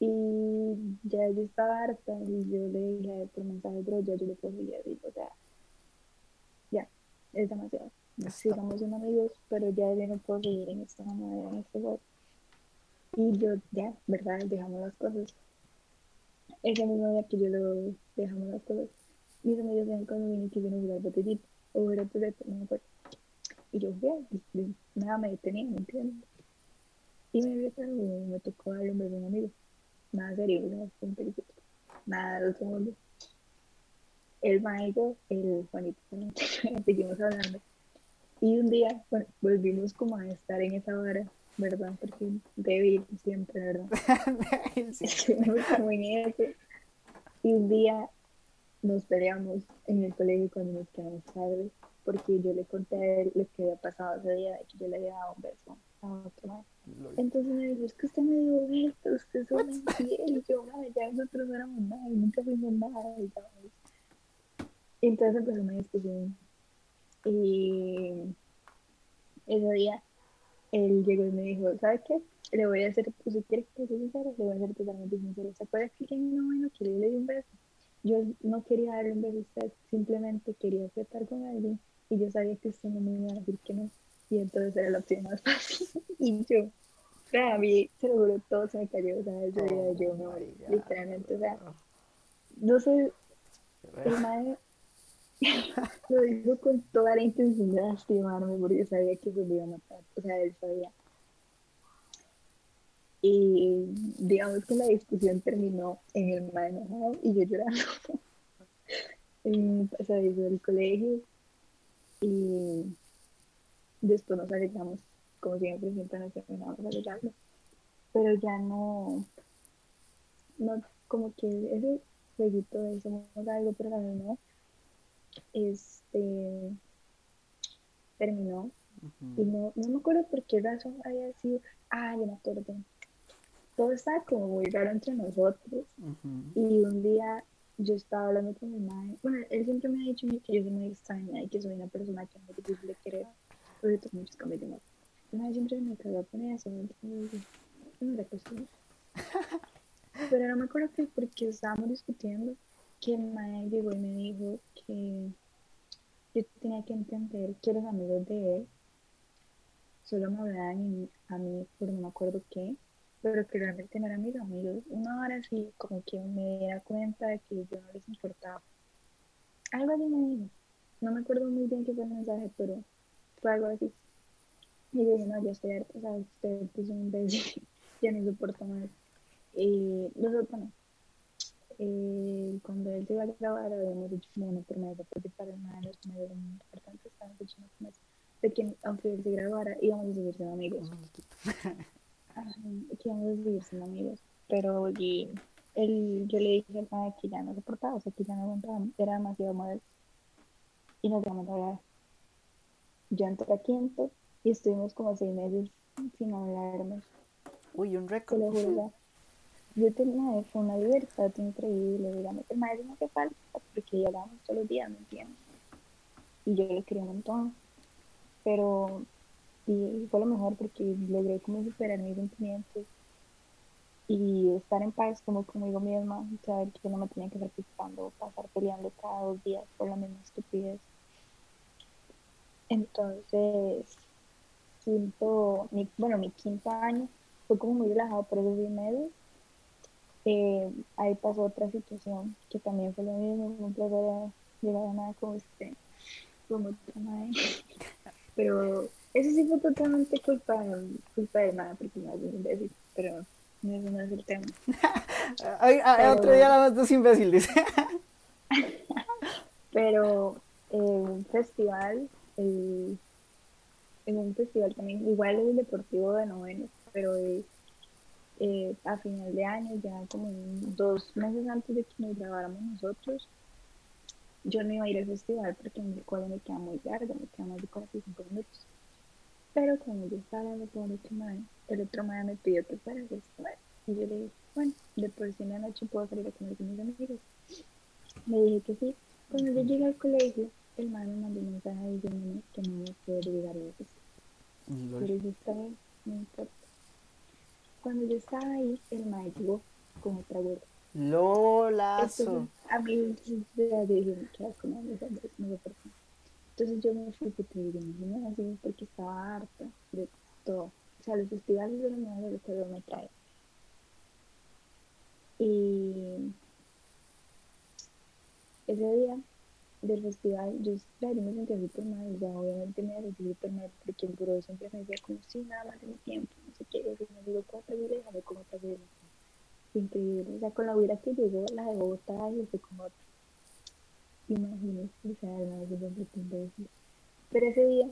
Y ya yo estaba harta y yo le dije por mensaje, bro, ya yo le puedo decir, o sea, ya, es demasiado. Sigamos siendo amigos, pero ya yo no puedo seguir en esta manera, en este juego. Y yo, ya, ¿verdad? Dejamos las cosas. Ese mismo día que yo lo dejamos las cosas, mis amigos en el condominio quisieron jugar botellito o era toleto, no me acuerdo. Y yo jugué, y nada me detenía, ¿me entiendes? Y me, me, me tocó darle un beso a un amigo nada serio, ¿no? un periquito, nada de otro mundo. El maestro, el Juanito, seguimos hablando. Y un día bueno, volvimos como a estar en esa hora, ¿verdad? Porque débil siempre, ¿verdad? En ese. Y un día nos peleamos en el colegio cuando nos quedamos tarde, porque yo le conté a él lo que había pasado ese día, de que yo le había dado un beso a otro maestro. Entonces me dijo, es que usted me dio esto, usted es una infiel. Y yo, madre, ya nosotros no éramos nada, y nunca fuimos nada. Y entonces empezó una discusión. Y ese día él llegó y me dijo, ¿sabes qué? Le voy a hacer, si quieres que sea sincero, le voy a hacer totalmente sincero. ¿Se acuerda que en no bueno que le di un beso? Yo no quería darle un beso a usted, simplemente quería apretar con alguien y yo sabía que usted no me iba a decir que no y entonces era la opción más fácil. y yo, a mí, se lo juro, todo se me cayó, o sea, ese día yo me morí, literalmente, o sea, no sé, el madre lo dijo con toda la intención de lastimarme porque sabía que se me iba a matar, o sea, él sabía. Y digamos que la discusión terminó en el enojado y yo llorando. o sea, desde el colegio y Después nos arreglamos, como siempre, siempre nos terminamos arreglando. Pero ya no, no, como que ese jueguito de somos algo, pero no, este, terminó. Y no, no me acuerdo por qué razón había sido, ah, ya me acuerdo. Todo estaba como muy raro entre nosotros. Y un día yo estaba hablando con mi madre. Bueno, él siempre me ha dicho que yo soy muy extraña y que soy una persona que es muy difícil de querer proyectos muchos cambios de moda. Una vez siempre me quedó con eso, no era cuestión. Pero no me acuerdo que porque estábamos discutiendo que el mae llegó y me dijo que yo tenía que entender que los amigos de él solo me hablaban a mí por no me acuerdo qué, pero que realmente no eran mis amigos. Una hora así como que me diera cuenta de que yo no les importaba. Algo así me dijo. No me acuerdo muy bien qué fue el mensaje, pero algo así. Y yo dije, no, ya estoy harta, o sea, usted es un imbécil, ya no soporto más. Y nosotros no. Eh, cuando él se iba a grabar, habíamos dicho como una promesa, porque para una de las medios muy importantes estábamos una promesa de que aunque él se grabara, íbamos a seguir siendo amigos. Que íbamos a seguir siendo amigos. Pero y, él, yo le dije al padre que ya no soportaba, o sea, que ya no aguantaba, era demasiado modelo. Y nos vamos a hablar yo entré a quinto y estuvimos como seis meses sin hablarnos. Uy, un récord. Te yo tenía fue una libertad increíble, digamos. El maestro no hace falta porque ya hablábamos todos los días, ¿me entiendes? Y yo le quería un montón. Pero y fue lo mejor porque logré como superar mis sentimientos y estar en paz como conmigo misma, saber que no me tenía que estar preocupando, pasar peleando cada dos días por la misma estupidez. Entonces, quinto, mi, bueno, mi quinto año fue como muy relajado por esos seis meses. Eh, ahí pasó otra situación que también fue lo mismo, un placer llegar a nada como este, como otra madre. Pero eso sí fue totalmente culpa, culpa de nada, porque no es un imbécil, pero no, no es el tema. Ay, otro día la más dos imbécil, dice. pero eh, un festival en un festival también, igual es el deportivo de noveno, pero eh, a final de año, ya como dos meses antes de que nos grabáramos nosotros, yo no iba a ir al festival porque el cual me queda muy largo, me queda más de 45 minutos. Pero cuando yo estaba hablando con el otro man, el otro man me pidió que fuera. Y yo le dije, bueno, de por si en la noche puedo salir a comer con mis amigos. Me dije que sí. Cuando yo llegué al colegio, el man me mandó un mensaje diciéndome que no me puedo llegar a festival. Pero yo estaba, no importa. Cuando yo estaba ahí, el man llegó con otra abuela. Lolazo. a mí ya dije, ¿qué hago con mis hombres? No por qué. Entonces yo me fui porque me así porque estaba harta de todo. O sea, los festivales de la de que me trae. Y ese día del festival, yo, yo me sentía súper mal, ya obviamente me sentí súper mal porque el buró siempre me decía como, sí, nada más mi tiempo, no sé qué, y me digo, cuatro vida, déjame como otra. Increíble, o sea, con la vida que llegó, la de Bogotá y fue como otra. Imagínense, o sea, no sé siempre decir. Pero ese día,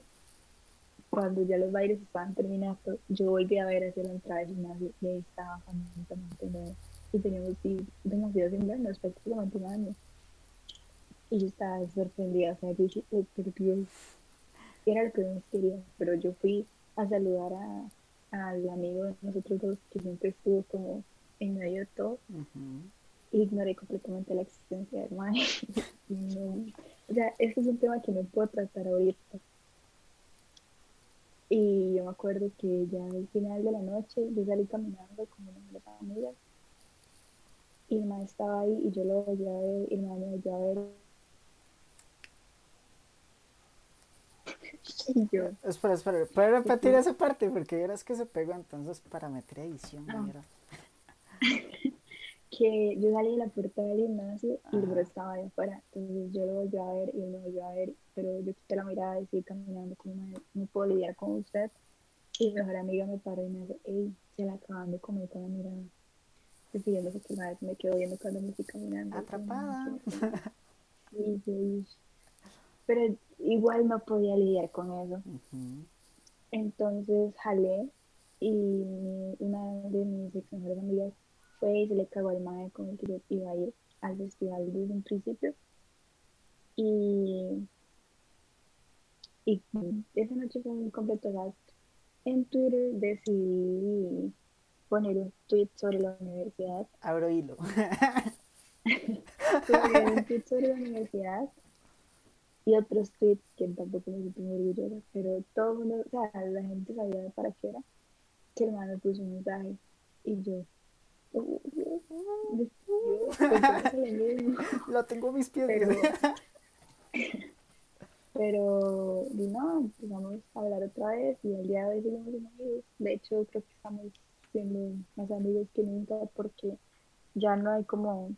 cuando ya los bailes estaban terminando, yo volví a ver hacia la entrada del gimnasio y ahí estaba completamente nuevo. Y teníamos demasiados inviernos, prácticamente un año. Y yo estaba sorprendida, o sea, yo dije, oh, Dios, era lo que más quería, pero yo fui a saludar a, al amigo de nosotros dos que siempre estuvo como en medio de todo. Ignoré completamente la existencia del maestro. o sea, este es un tema que no puedo tratar ahorita. Y yo me acuerdo que ya al final de la noche yo salí caminando con una de amigas y el maestro estaba ahí y yo lo volví a ver y el maestro me volvió a ver Espera, espera, ¿puedes repetir esa parte? Porque verás que se pegó entonces para meter edición. Ah. que yo salí de la puerta del gimnasio y el bro estaba ahí afuera. Entonces yo lo volví a ver y él me volvió a ver, pero yo quité la mirada y seguí caminando como no puedo lidiar con usted. Y mi mejor amiga me paró y me dice, hey, se la acaban de comer con la mirada. Decidiendo que una vez me quedo viendo cuando me estoy caminando. Atrapada. Sí, sí. Pero igual no podía lidiar con eso. Entonces jalé y una de mis ex mejores amigas fue y se le cagó al mae con el que yo iba a ir al festival desde un principio. Y, y esa noche fue un completo gasto. En Twitter decidí poner un tweet sobre la universidad. Abro hilo. un tweet sobre la universidad y otros tweets que tampoco me siento muy orgullosa, pero todo el mundo, o sea, la gente sabía para qué era, que el hermano puso un mensaje y yo, lo tengo mis pies. Pero, pero no, empezamos a hablar otra vez y al día de hoy seguimos amigos. De hecho, creo que estamos siendo más amigos que nunca porque ya no hay como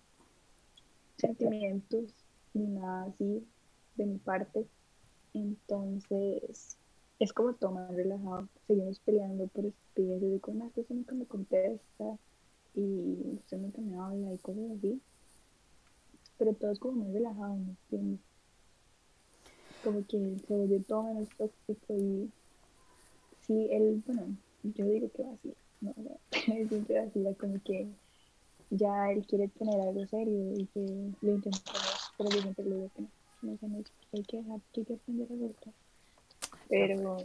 sentimientos ni nada así de mi parte. Entonces, es como más relajado. Seguimos peleando por estupideces de cosas que usted nunca me contesta y usted nunca me habla y cosas así. Pero todo es como muy relajado, ¿no entiendes? Como que se volvió todo menos tóxico y sí, él, bueno, yo digo que vacila, no, no, siempre vacila como que ya él quiere tener algo serio y que lo intentamos, pero yo siempre le digo que no no mucho, hay que dejar, hay que aprender a soltar. Pero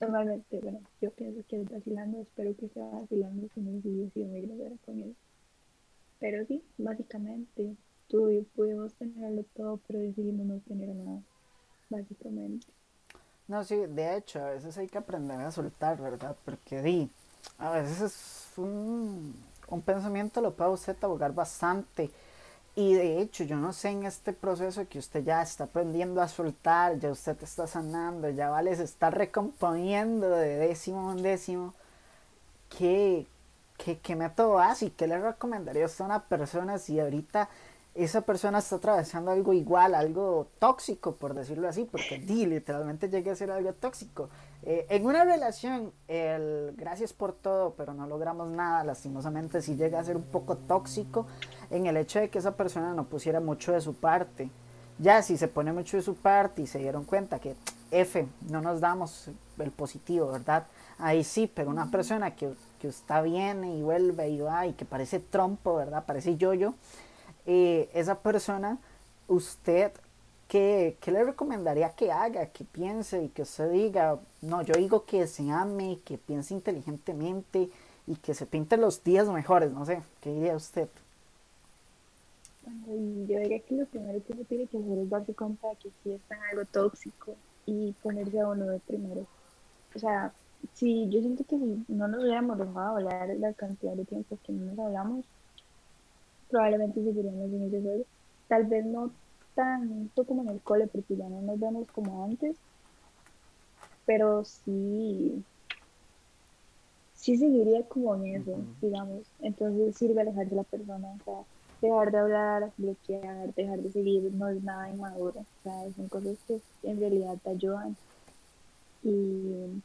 normalmente, bueno, yo pienso que es vacilando, espero que sea vacilando, si no hubiese sido muy grosera con él. Pero sí, básicamente, tú y pudimos tenerlo todo, pero decidimos no tener nada, básicamente. No, sí, de hecho, a veces hay que aprender a soltar, ¿verdad? Porque di, a veces es un, un pensamiento lo puede usted abogar bastante y de hecho, yo no sé en este proceso que usted ya está aprendiendo a soltar, ya usted está sanando, ya vale, se está recomponiendo de décimo en décimo. ¿Qué, qué, qué método y qué le recomendaría a una persona si ahorita esa persona está atravesando algo igual, algo tóxico, por decirlo así, porque literalmente llega a ser algo tóxico. Eh, en una relación, el gracias por todo, pero no logramos nada, lastimosamente sí llega a ser un poco tóxico en el hecho de que esa persona no pusiera mucho de su parte. Ya si se pone mucho de su parte y se dieron cuenta que F, no nos damos el positivo, ¿verdad? Ahí sí, pero una persona que, que está bien y vuelve y va y que parece trompo, ¿verdad? Parece yo-yo eh, esa persona, usted ¿qué, ¿qué, le recomendaría que haga, que piense y que usted diga, no, yo digo que se ame, que piense inteligentemente y que se pinte los días mejores, no sé, ¿qué diría usted? Yo diría que lo primero que se tiene que hacer es darse cuenta de que sí está en algo tóxico y ponerse a uno de primero. O sea, si yo siento que si no nos hubiéramos dejado hablar la cantidad de tiempo que no nos hablamos, probablemente seguiríamos en ese juego. Tal vez no tanto como en el cole, porque ya no nos vemos como antes, pero sí, sí seguiría como en eso, digamos. Entonces sirve alejar de la persona, o sea, dejar de hablar, bloquear, dejar de seguir, no es nada inmaduro, o sea, son cosas que en realidad te ayudan. Y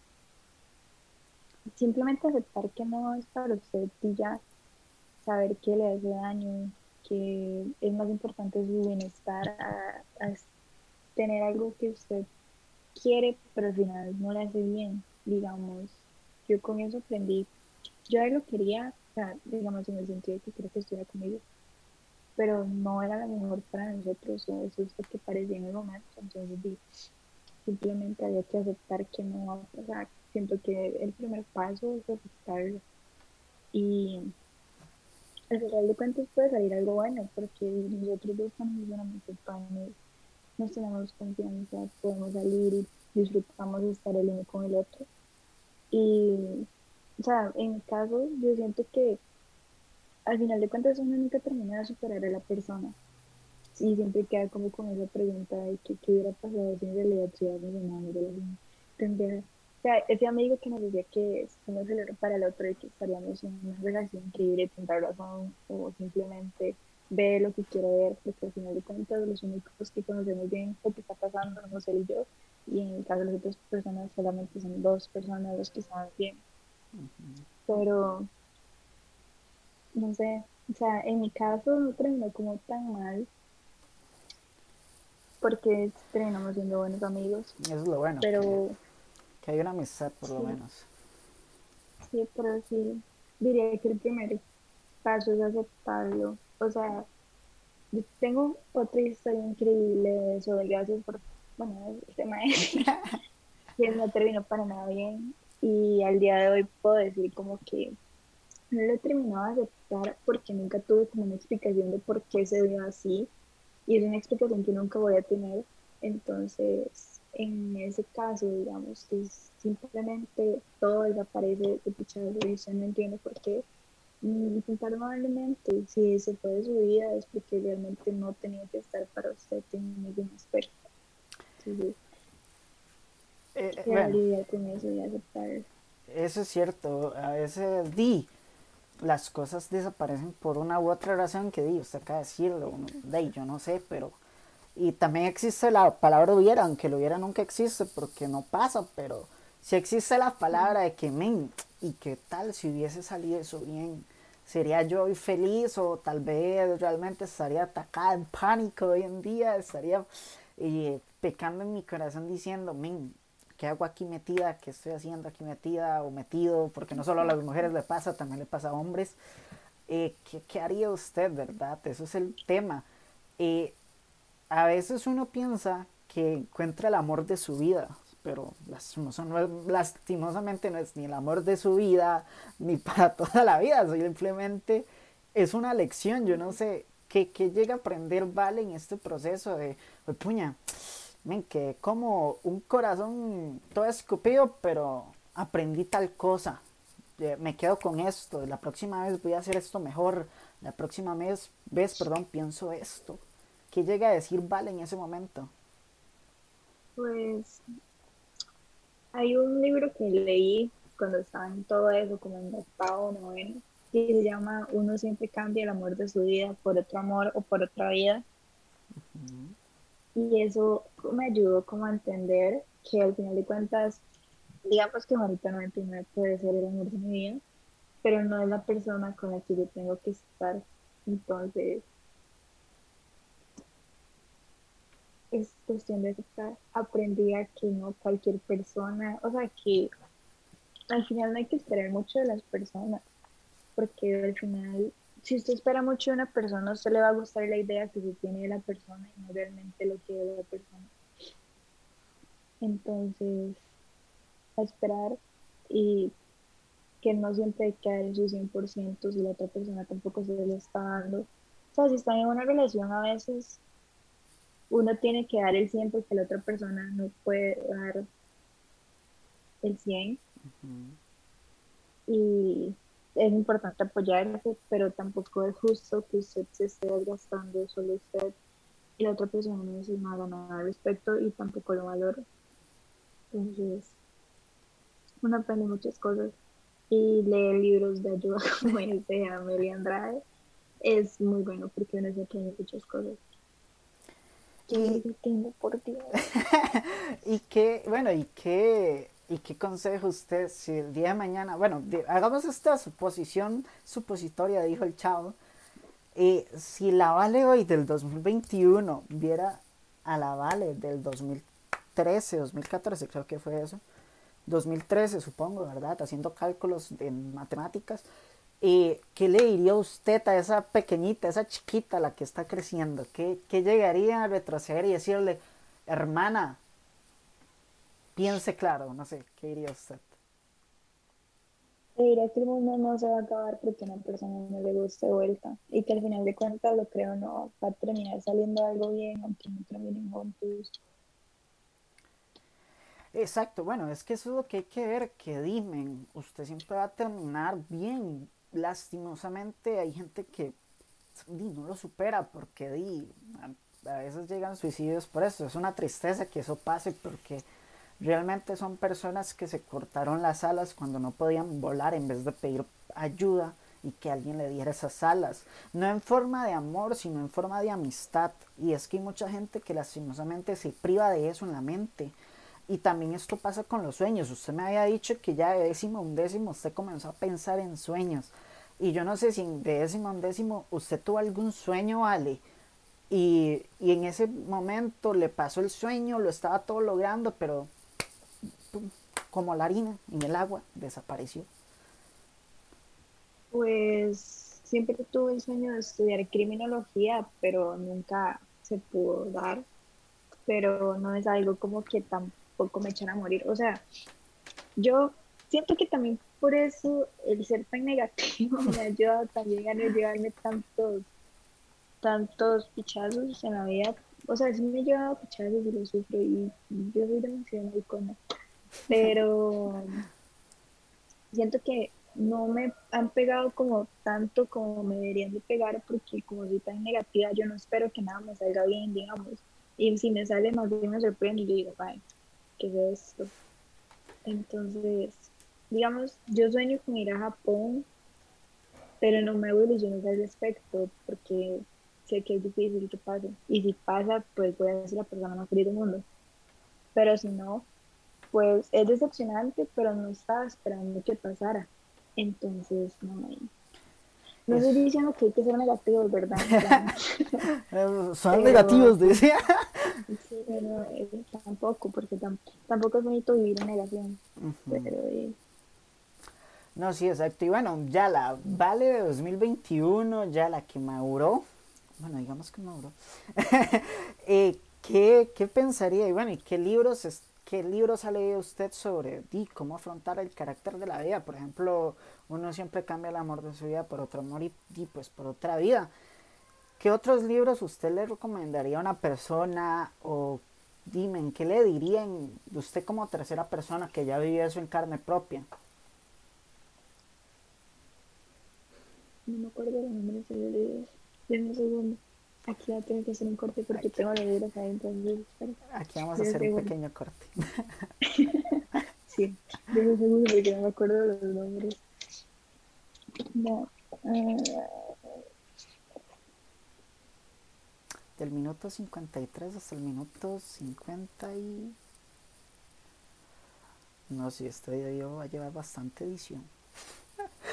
simplemente aceptar que no es para usted y ya saber que le hace daño, que es más importante su bienestar a, tener algo que usted quiere, pero al final no le hace bien, digamos. Yo con eso aprendí. Yo lo quería, o sea, digamos, en el sentido de que quiero que estuviera conmigo, pero no era lo mejor para nosotros, o eso es lo que parecía en el momento. Entonces, simplemente había que aceptar que no va a pasar. Siento que el primer paso es aceptarlo. Y al final de cuentas puede salir algo bueno, porque nosotros dos solamente panes, nos tenemos confianza, podemos salir y disfrutamos de estar el uno con el otro. Y, o sea, en mi caso, yo siento que al final de cuentas uno nunca termina de superar a la persona. Y siempre queda como con esa pregunta de que, qué hubiera pasado si en realidad estuviéramos enamorados de la gente. O sea, ese amigo que nos decía que somos el uno para el otro y que estaríamos en una relación increíble, tendrá razón, o simplemente ve lo que quiere ver, porque al final de cuentas los únicos que conocemos bien lo que está pasando somos él y yo, y en el caso de las otras personas solamente son dos personas los que saben bien. Pero, no sé, o sea, en mi caso no terminó como tan mal, porque terminamos siendo buenos amigos. Eso es lo bueno. Pero... Que hay una amistad, por lo menos. Sí, pero sí, diría que el primer paso es aceptarlo. O sea, yo tengo otra historia increíble de eso, gracias por, bueno, el tema es que no terminó para nada bien. Y al día de hoy puedo decir como que no lo he terminado de aceptar porque nunca tuve como una explicación de por qué se dio así. Y es una explicación que nunca voy a tener. Entonces, en ese caso, digamos, que simplemente todo desaparece de puchado y usted no entiende por qué, intentar probablemente, si se fue de su vida es porque realmente no tenía que estar para usted en ningún aspecto. Entonces, eh, eh con eso y aceptar. Eso es cierto, a veces di las cosas desaparecen por una u otra razón que di, usted acaba de decirlo, de, yo no sé, pero y también existe la palabra hubiera, aunque lo hubiera nunca existe porque no pasa, pero si existe la palabra de que, men, ¿y qué tal si hubiese salido eso bien? ¿Sería yo hoy feliz o tal vez realmente estaría atacada en pánico hoy en día? Estaría eh, pecando en mi corazón diciendo, men, ¿qué hago aquí metida? ¿Qué estoy haciendo aquí metida o metido? Porque no solo a las mujeres le pasa, también le pasa a hombres. Eh, ¿qué, ¿qué, haría usted, verdad? Eso es el tema. Eh, a veces uno piensa que encuentra el amor de su vida, pero lastimosamente no es ni el amor de su vida ni para toda la vida, simplemente es una lección, yo no sé qué, llega a aprender Vale en este proceso de, puña, ven, que como un corazón todo escupido, pero aprendí tal cosa, me quedo con esto, la próxima vez voy a hacer esto mejor, la próxima vez, vez perdón, pienso esto. ¿Qué llega a decir Vale en ese momento? Pues hay un libro que leí cuando estaba en todo eso, como en octavo, noveno, que se llama Uno siempre cambia el amor de su vida por otro amor o por otra vida. Y eso me ayudó como a entender que al final de cuentas, digamos que ahorita 99 puede ser el amor de mi vida, pero no es la persona con la que yo tengo que estar. Entonces, es cuestión de aceptar. Aprendí a que no cualquier persona, o sea, que al final no hay que esperar mucho de las personas, porque al final si usted espera mucho de una persona, a usted le va a gustar la idea que se tiene de la persona y no realmente lo que es la persona. Entonces, a esperar y que no siempre hay que dar en su 100% si la otra persona tampoco se le está dando. O sea, si están en una relación a veces uno tiene que dar el 100 porque la otra persona no puede dar el 100. Y es importante apoyarse, pero tampoco es justo que usted se esté desgastando solo usted y la otra persona no dice nada, nada al respecto y tampoco lo valora. Entonces, uno aprende muchas cosas y leer libros de ayuda como el de Amelia Andrade es muy bueno porque uno se aprende muchas cosas. Y, tengo por y qué, bueno, y qué, y qué consejo usted si el día de mañana, bueno, hagamos esta suposición supositoria, dijo el chavo, y si la Vale hoy del 2021 viera a la Vale del 2013, 2014, creo que fue eso, 2013 supongo, ¿verdad? Haciendo cálculos en matemáticas, ¿Y ¿qué le diría usted a esa pequeñita, esa chiquita, la que está creciendo? ¿Qué, qué llegaría a retroceder y decirle, hermana, piense claro, no sé, ¿qué diría usted? Le diría que el mundo no se va a acabar porque a una persona no le guste vuelta y que al final de cuentas lo creo no va a terminar saliendo algo bien aunque no terminen juntos. Exacto, bueno, es que eso es lo que hay que ver, que dime, usted siempre va a terminar bien, lastimosamente hay gente que no lo supera porque di, a, veces llegan suicidios por eso. Es una tristeza que eso pase porque realmente son personas que se cortaron las alas cuando no podían volar en vez de pedir ayuda y que alguien le diera esas alas. No en forma de amor, sino en forma de amistad. Y es que hay mucha gente que lastimosamente se priva de eso en la mente. Y también esto pasa con los sueños. Usted me había dicho que ya de décimo a undécimo usted comenzó a pensar en sueños. Y yo no sé si de décimo a undécimo usted tuvo algún sueño, Ale. Y, y en ese momento le pasó el sueño, lo estaba todo logrando, pero como la harina en el agua, desapareció. Pues siempre tuve el sueño de estudiar criminología, pero nunca se pudo dar. Pero no es algo como que tan poco me echan a morir. O sea, yo siento que también por eso el ser tan negativo me ha ayudado también a no llevarme tantos, tantos pichazos en la vida. O sea, sí me he llevado pichazos y lo sufro y yo soy demasiado maricona. Pero siento que no me han pegado como tanto como me deberían de pegar porque como soy tan negativa yo no espero que nada me salga bien, digamos. Y si me sale más bien me sorprende y yo digo, ay, ¿qué es esto? Entonces, digamos, yo sueño con ir a Japón, pero no me hago ilusiones al respecto porque sé que es difícil que pase. Y si pasa, pues voy a ser la persona más feliz del mundo. Pero si no, pues es decepcionante, pero no estaba esperando que pasara. Entonces, no, no estoy diciendo que hay que ser negativos, ¿verdad? Son negativos, decía. Sí, pero eh, tampoco, porque tampoco es bonito vivir en negación. Pero eh, no, sí, exacto. Y bueno, ya la Vale de 2021, ya la que maduró, bueno, digamos que maduró, eh, ¿qué, ¿qué, pensaría? Y bueno, ¿y qué libros, qué libros ha leído usted sobre cómo afrontar el carácter de la vida? Por ejemplo, uno siempre cambia el amor de su vida por otro amor y, pues por otra vida. ¿Qué otros libros usted le recomendaría a una persona o dime, ¿qué le dirían usted como tercera persona que ya vivió eso en carne propia? no me acuerdo los nombres de los libros. Un segundo. Aquí va a tener que hacer un corte porque tengo los libros adentro. Aquí vamos a hacer un pequeño corte. sí, denme un segundo porque no me acuerdo de los nombres. No. Uh, del minuto 53 hasta el minuto 50 y... No, si este video va a llevar bastante edición.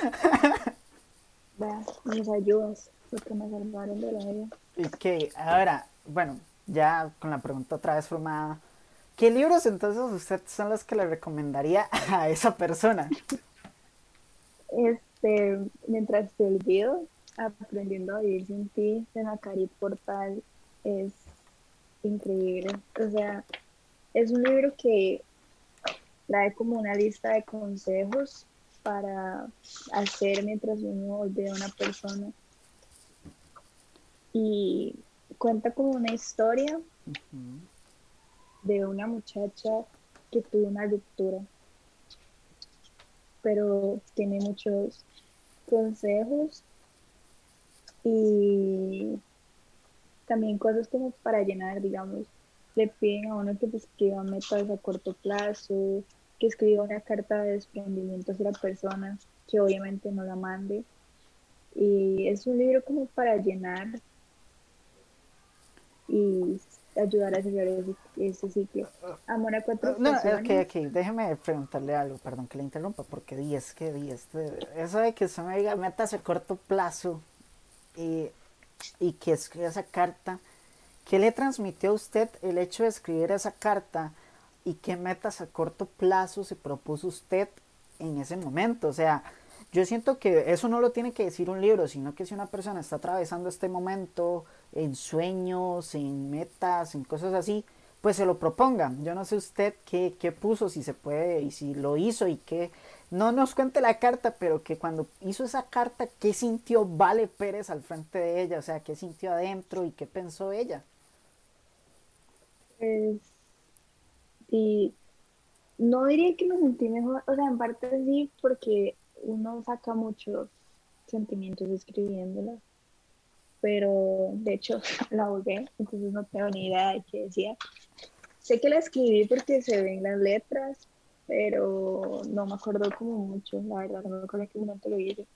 mis ayudas, porque me salvaron de la vida. Ok, ahora, bueno, ya con la pregunta otra vez formada, ¿qué libros entonces usted son los que le recomendaría a esa persona? Este, mientras te olvido, Aprendiendo a vivir sin ti de Macari Portal es increíble. O sea, es un libro que trae como una lista de consejos para hacer mientras uno ve a una persona. Y cuenta como una historia de una muchacha que tuvo una ruptura, pero tiene muchos consejos y también cosas como para llenar, digamos, le piden a uno que escriba metas a corto plazo, que escriba una carta de desprendimiento hacia la persona, que obviamente no la mande. Y es un libro como para llenar y ayudar a cerrar ese, sitio. Amor a cuatro No, ok, ok, déjeme preguntarle algo, perdón que le interrumpa, porque di, es que di, este, eso de que usted me diga metas a corto plazo y, y que escriba esa carta, ¿qué le transmitió a usted el hecho de escribir esa carta y qué metas a corto plazo se propuso usted en ese momento? O sea, yo siento que eso no lo tiene que decir un libro, sino que si una persona está atravesando este momento en sueños, en metas, en cosas así, pues se lo proponga. Yo no sé usted qué, qué puso, si se puede y si lo hizo y qué. No nos cuente la carta, pero que cuando hizo esa carta, ¿qué sintió Vale Pérez al frente de ella? O sea, ¿qué sintió adentro y qué pensó ella? Pues, y no diría que me sentí mejor, o sea, en parte sí, porque uno saca muchos sentimientos escribiéndola, pero de hecho la volví, entonces no tengo ni idea de qué decía. Sé que la escribí porque se ven las letras, pero no me acuerdo como mucho, la verdad, no me acuerdo en qué momento lo hice,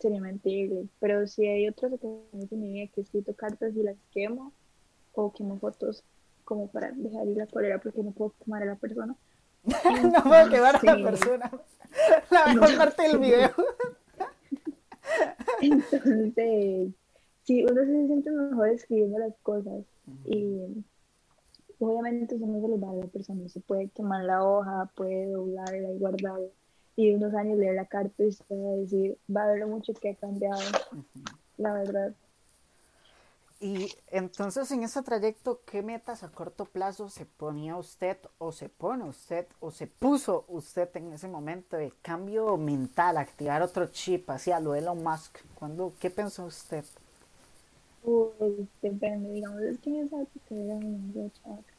sería mentirle, pero si hay otras ocasiones en mi vida que he escrito cartas y las quemo, o quemo fotos como para dejar ir la cólera porque no puedo quemar a la persona. no puedo quemar a la persona. La mejor parte del video. Entonces, sí, uno se siente mejor escribiendo las cosas y obviamente eso no se lo va a la persona, se puede quemar la hoja, puede doblarla y guardarla y unos años leer la carta y se va a decir, va a haber mucho que ha cambiado, la verdad. Y entonces en ese trayecto, ¿qué metas a corto plazo se ponía usted o se pone usted o se puso usted en ese momento de cambio mental, activar otro chip hacia lo Elon Musk? ¿Cuándo, ¿Qué pensó usted? Pues depende, digamos, es que esa época era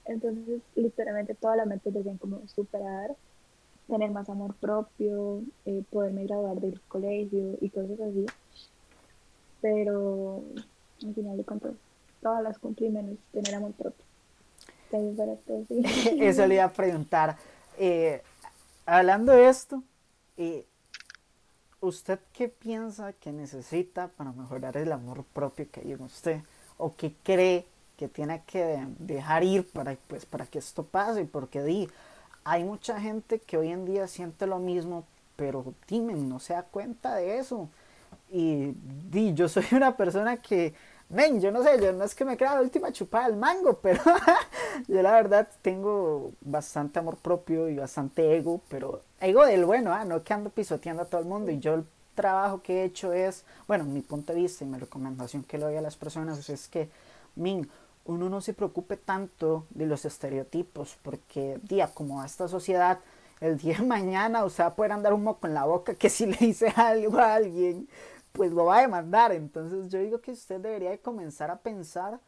Entonces, literalmente todas las metas decían como superar, tener más amor propio, eh, poderme graduar del colegio y cosas así. Pero al final de cuentas, todas las cumplí menos tener amor propio. Eso le iba a preguntar. Eh, hablando de esto, eh, ¿usted qué piensa que necesita para mejorar el amor propio que hay en usted? ¿O qué cree que tiene que dejar ir para, pues, para que esto pase? Porque di, hay mucha gente que hoy en día siente lo mismo, pero Timen no se da cuenta de eso. Y di, yo soy una persona que, men, yo no sé, yo no es que me crea la última chupada del mango, pero yo la verdad tengo bastante amor propio y bastante ego, pero ego del bueno, ¿ah? no que ando pisoteando a todo el mundo. Y yo el trabajo que he hecho es, bueno, mi punto de vista y mi recomendación que le doy a las personas es que, min, uno no se preocupe tanto de los estereotipos, porque, día, como a esta sociedad, el día de mañana, o sea, puede andar un moco en la boca que si le dice algo a alguien, pues lo va a demandar. Entonces yo digo que usted debería de comenzar a pensar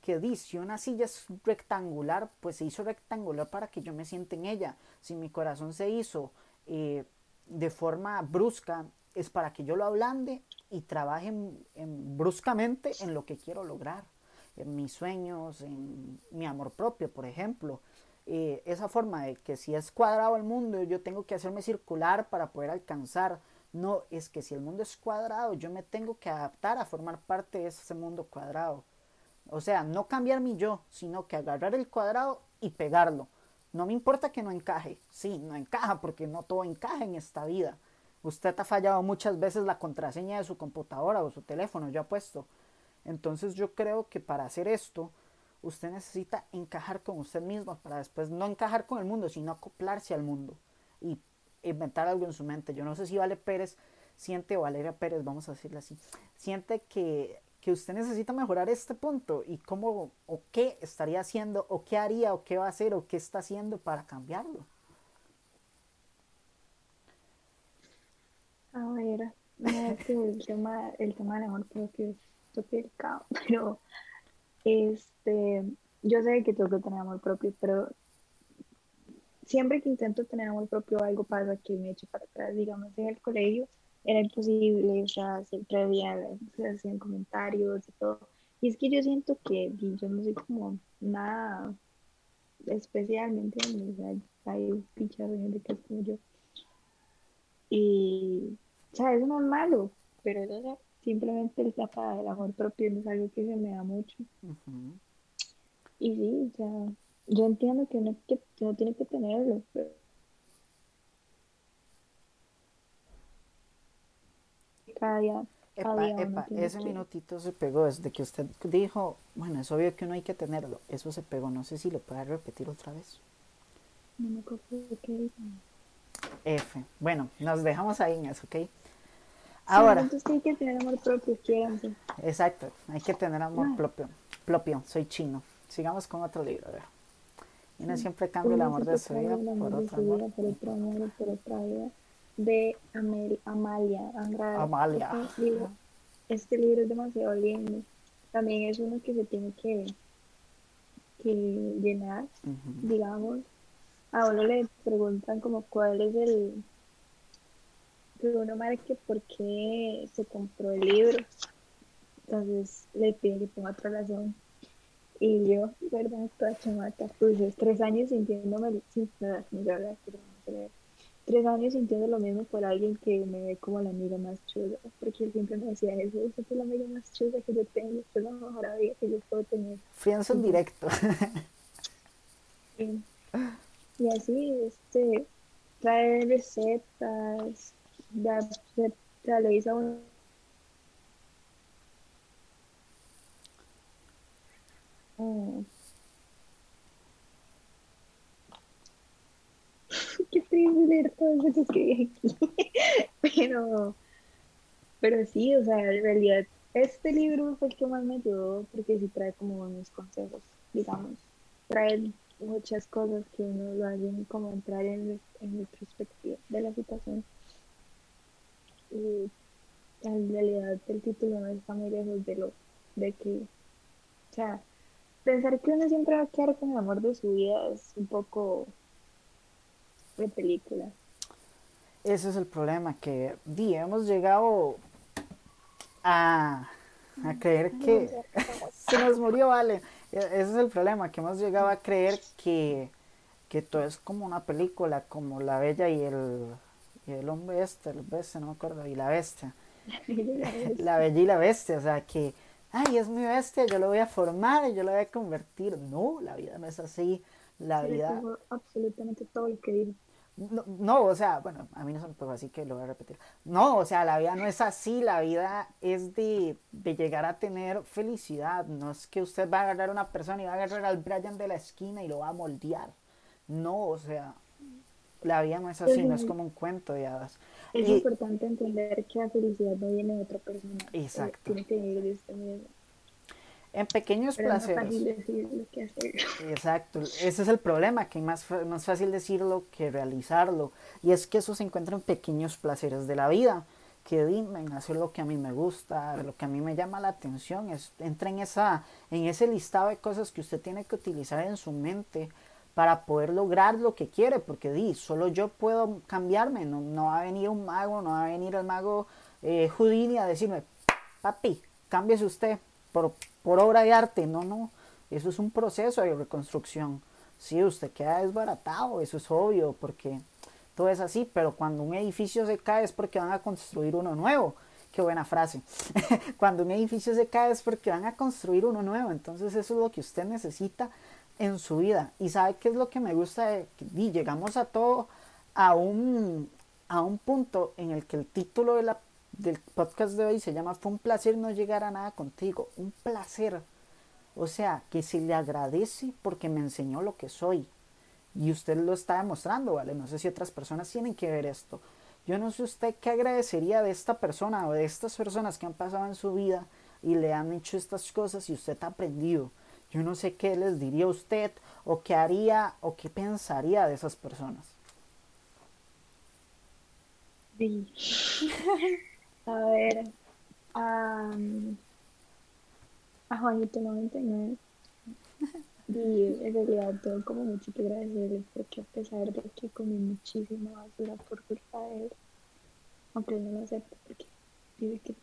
que di, si una silla es rectangular, pues se hizo rectangular para que yo me siente en ella. Si mi corazón se hizo eh, de forma brusca, es para que yo lo ablande y trabaje en, bruscamente en lo que quiero lograr, en mis sueños, en mi amor propio, por ejemplo. Eh, esa forma de que si es cuadrado el mundo, yo tengo que hacerme circular para poder alcanzar no, es que si el mundo es cuadrado, yo me tengo que adaptar a formar parte de ese mundo cuadrado. O sea, no cambiar mi yo, sino que agarrar el cuadrado y pegarlo. No me importa que no encaje. Sí, no encaja porque no todo encaja en esta vida. Usted ha fallado muchas veces la contraseña de su computadora o su teléfono, yo apuesto. Entonces yo creo que para hacer esto, usted necesita encajar con usted mismo para después no encajar con el mundo, sino acoplarse al mundo. Y inventar algo en su mente. Yo no sé si Vale Pérez siente, Valeria Pérez, vamos a decirlo así, siente que, que usted necesita mejorar este punto y cómo o qué estaría haciendo o qué haría o qué va a hacer o qué está haciendo para cambiarlo. A ver, el tema, el tema del amor creo que es delicado, pero este, yo sé que tengo que tener amor propio, pero siempre que intento tener amor propio algo pasa que me echo para atrás, digamos, en el colegio era imposible, o sea, siempre había, se hacían comentarios y todo. Y es que yo siento que yo no soy como nada especialmente, o sea, hay pinches de gente que es como yo. Y, o sea, eso no es malo, pero eso, simplemente el tapa del amor propio no es algo que se me da mucho. Y sí, o sea, yo entiendo que uno, que uno tiene que tenerlo, pero cada día, cada Epa, día ese que- minutito se pegó desde que usted dijo, bueno, es obvio que uno hay que tenerlo. Eso se pegó, no sé si lo puede repetir otra vez. No me acuerdo de qué. F. Bueno, nos dejamos ahí en eso, ¿ok? Ahora, entonces hay que tener amor propio, quiéranse. exacto, hay que tener amor Ah. propio. Propio, soy chino. Sigamos con otro libro, a ver. Y no Sí. siempre cambia el Uno amor de su vida por otro amor. por otro amor por otra vida. De Amel, Amalia Andrade. Amalia. Este libro, este libro es demasiado lindo. También es uno que se tiene que, que llenar, Ujú. digamos. A uno le preguntan como cuál es el que uno marque por qué se compró el libro. Entonces le piden que ponga otra razón. Y yo, verdad, toda chamaca, puse tres años sintiéndome, sin nada, no leer. tres años sintiendo lo mismo por alguien que me ve como la amiga más chula, porque él siempre me decía eso, usted es la amiga más chula que yo tengo, usted es la mejor amiga que yo puedo tener. Friends en directo. Y, y así, este, trae recetas, da, se realiza un Qué triste leer todo eso que escribí aquí. Pero, pero sí, o sea, en realidad, este libro fue el que más me ayudó porque sí trae como unos consejos, digamos. Trae muchas cosas que uno lo hacen como entrar en, en retrospectiva de la situación. Y en realidad el título no está muy lejos de lo de que, o sea, pensar que uno siempre va a quedar con el amor de su vida es un poco de película. Ese es el problema, que di, hemos llegado a, a creer que se nos murió, vale. E- Ese es el problema, que hemos llegado a creer que, que todo es como una película, como La Bella y el, y el hombre este, el bestia, no me acuerdo, y la bestia. La Bella y la Bestia, o sea que, ay, es mi bestia, yo lo voy a formar y yo lo voy a convertir. No, la vida no es así. La Se vida... absolutamente todo lo que dijo. No, no, o sea, bueno, a mí no se me pegó así que lo voy a repetir. No, o sea, la vida no es así, la vida es de, de llegar a tener felicidad. No es que usted va a agarrar a una persona y va a agarrar al Brian de la esquina y lo va a moldear. No, o sea, la vida no es así, no es como un cuento de hadas. Es Y- importante entender que la felicidad no viene de otra persona. eh, Exacto. Tiene que venir de usted mismo. en pequeños Pero es más placeres. fácil decirlo que hacerlo. Exacto, ese es el problema, que es más, más fácil decirlo que realizarlo. Y es que eso se encuentra en pequeños placeres de la vida, que dime, hacer lo que a mí me gusta, lo que a mí me llama la atención, es, entra en, esa, en ese listado de cosas que usted tiene que utilizar en su mente para poder lograr lo que quiere, porque di, solo yo puedo cambiarme, no, no va a venir un mago, no va a venir el mago eh, Houdini a decirme, papi, cámbiese usted por, por obra de arte. No, no, eso es un proceso de reconstrucción. Sí, usted queda desbaratado, eso es obvio, porque todo es así, pero cuando un edificio se cae es porque van a construir uno nuevo. Qué buena frase. cuando un edificio se cae es porque van a construir uno nuevo. Entonces eso es lo que usted necesita en su vida. Y sabe qué es lo que me gusta di, llegamos a todo a un, a un punto en el que el título de la, del podcast de hoy se llama Fue un placer no llegar a nada contigo. Un placer. O sea, que se le agradece porque me enseñó lo que soy. Y usted lo está demostrando, ¿vale? No sé si otras personas tienen que ver esto. Yo no sé usted qué agradecería de esta persona o de estas personas que han pasado en su vida y le han hecho estas cosas y usted ha aprendido. Yo no sé qué les diría usted o qué haría o qué pensaría de esas personas. A ver. Um, a Juanito 99. Y en realidad tengo como mucho que agradecerle porque a pesar de que comí muchísima basura por culpa de él, aunque él no lo acepta porque dice que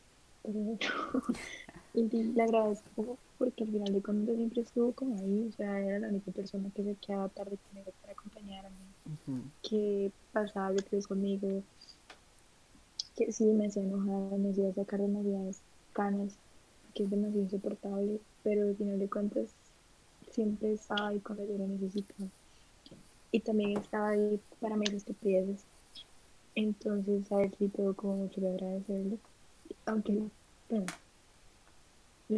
y le agradezco porque al final de cuentas siempre estuvo como ahí, o sea, era la única persona que se quedaba tarde conmigo para acompañarme, que pasaba detrás conmigo, que sí me hacía enojar, me hacía sacar demasiadas canas, que es demasiado insoportable, pero al final de cuentas siempre estaba ahí cuando yo lo necesitaba. Y también estaba ahí para mis estupideces. Entonces, a ver si tengo como mucho que agradecerle. Aunque, bueno,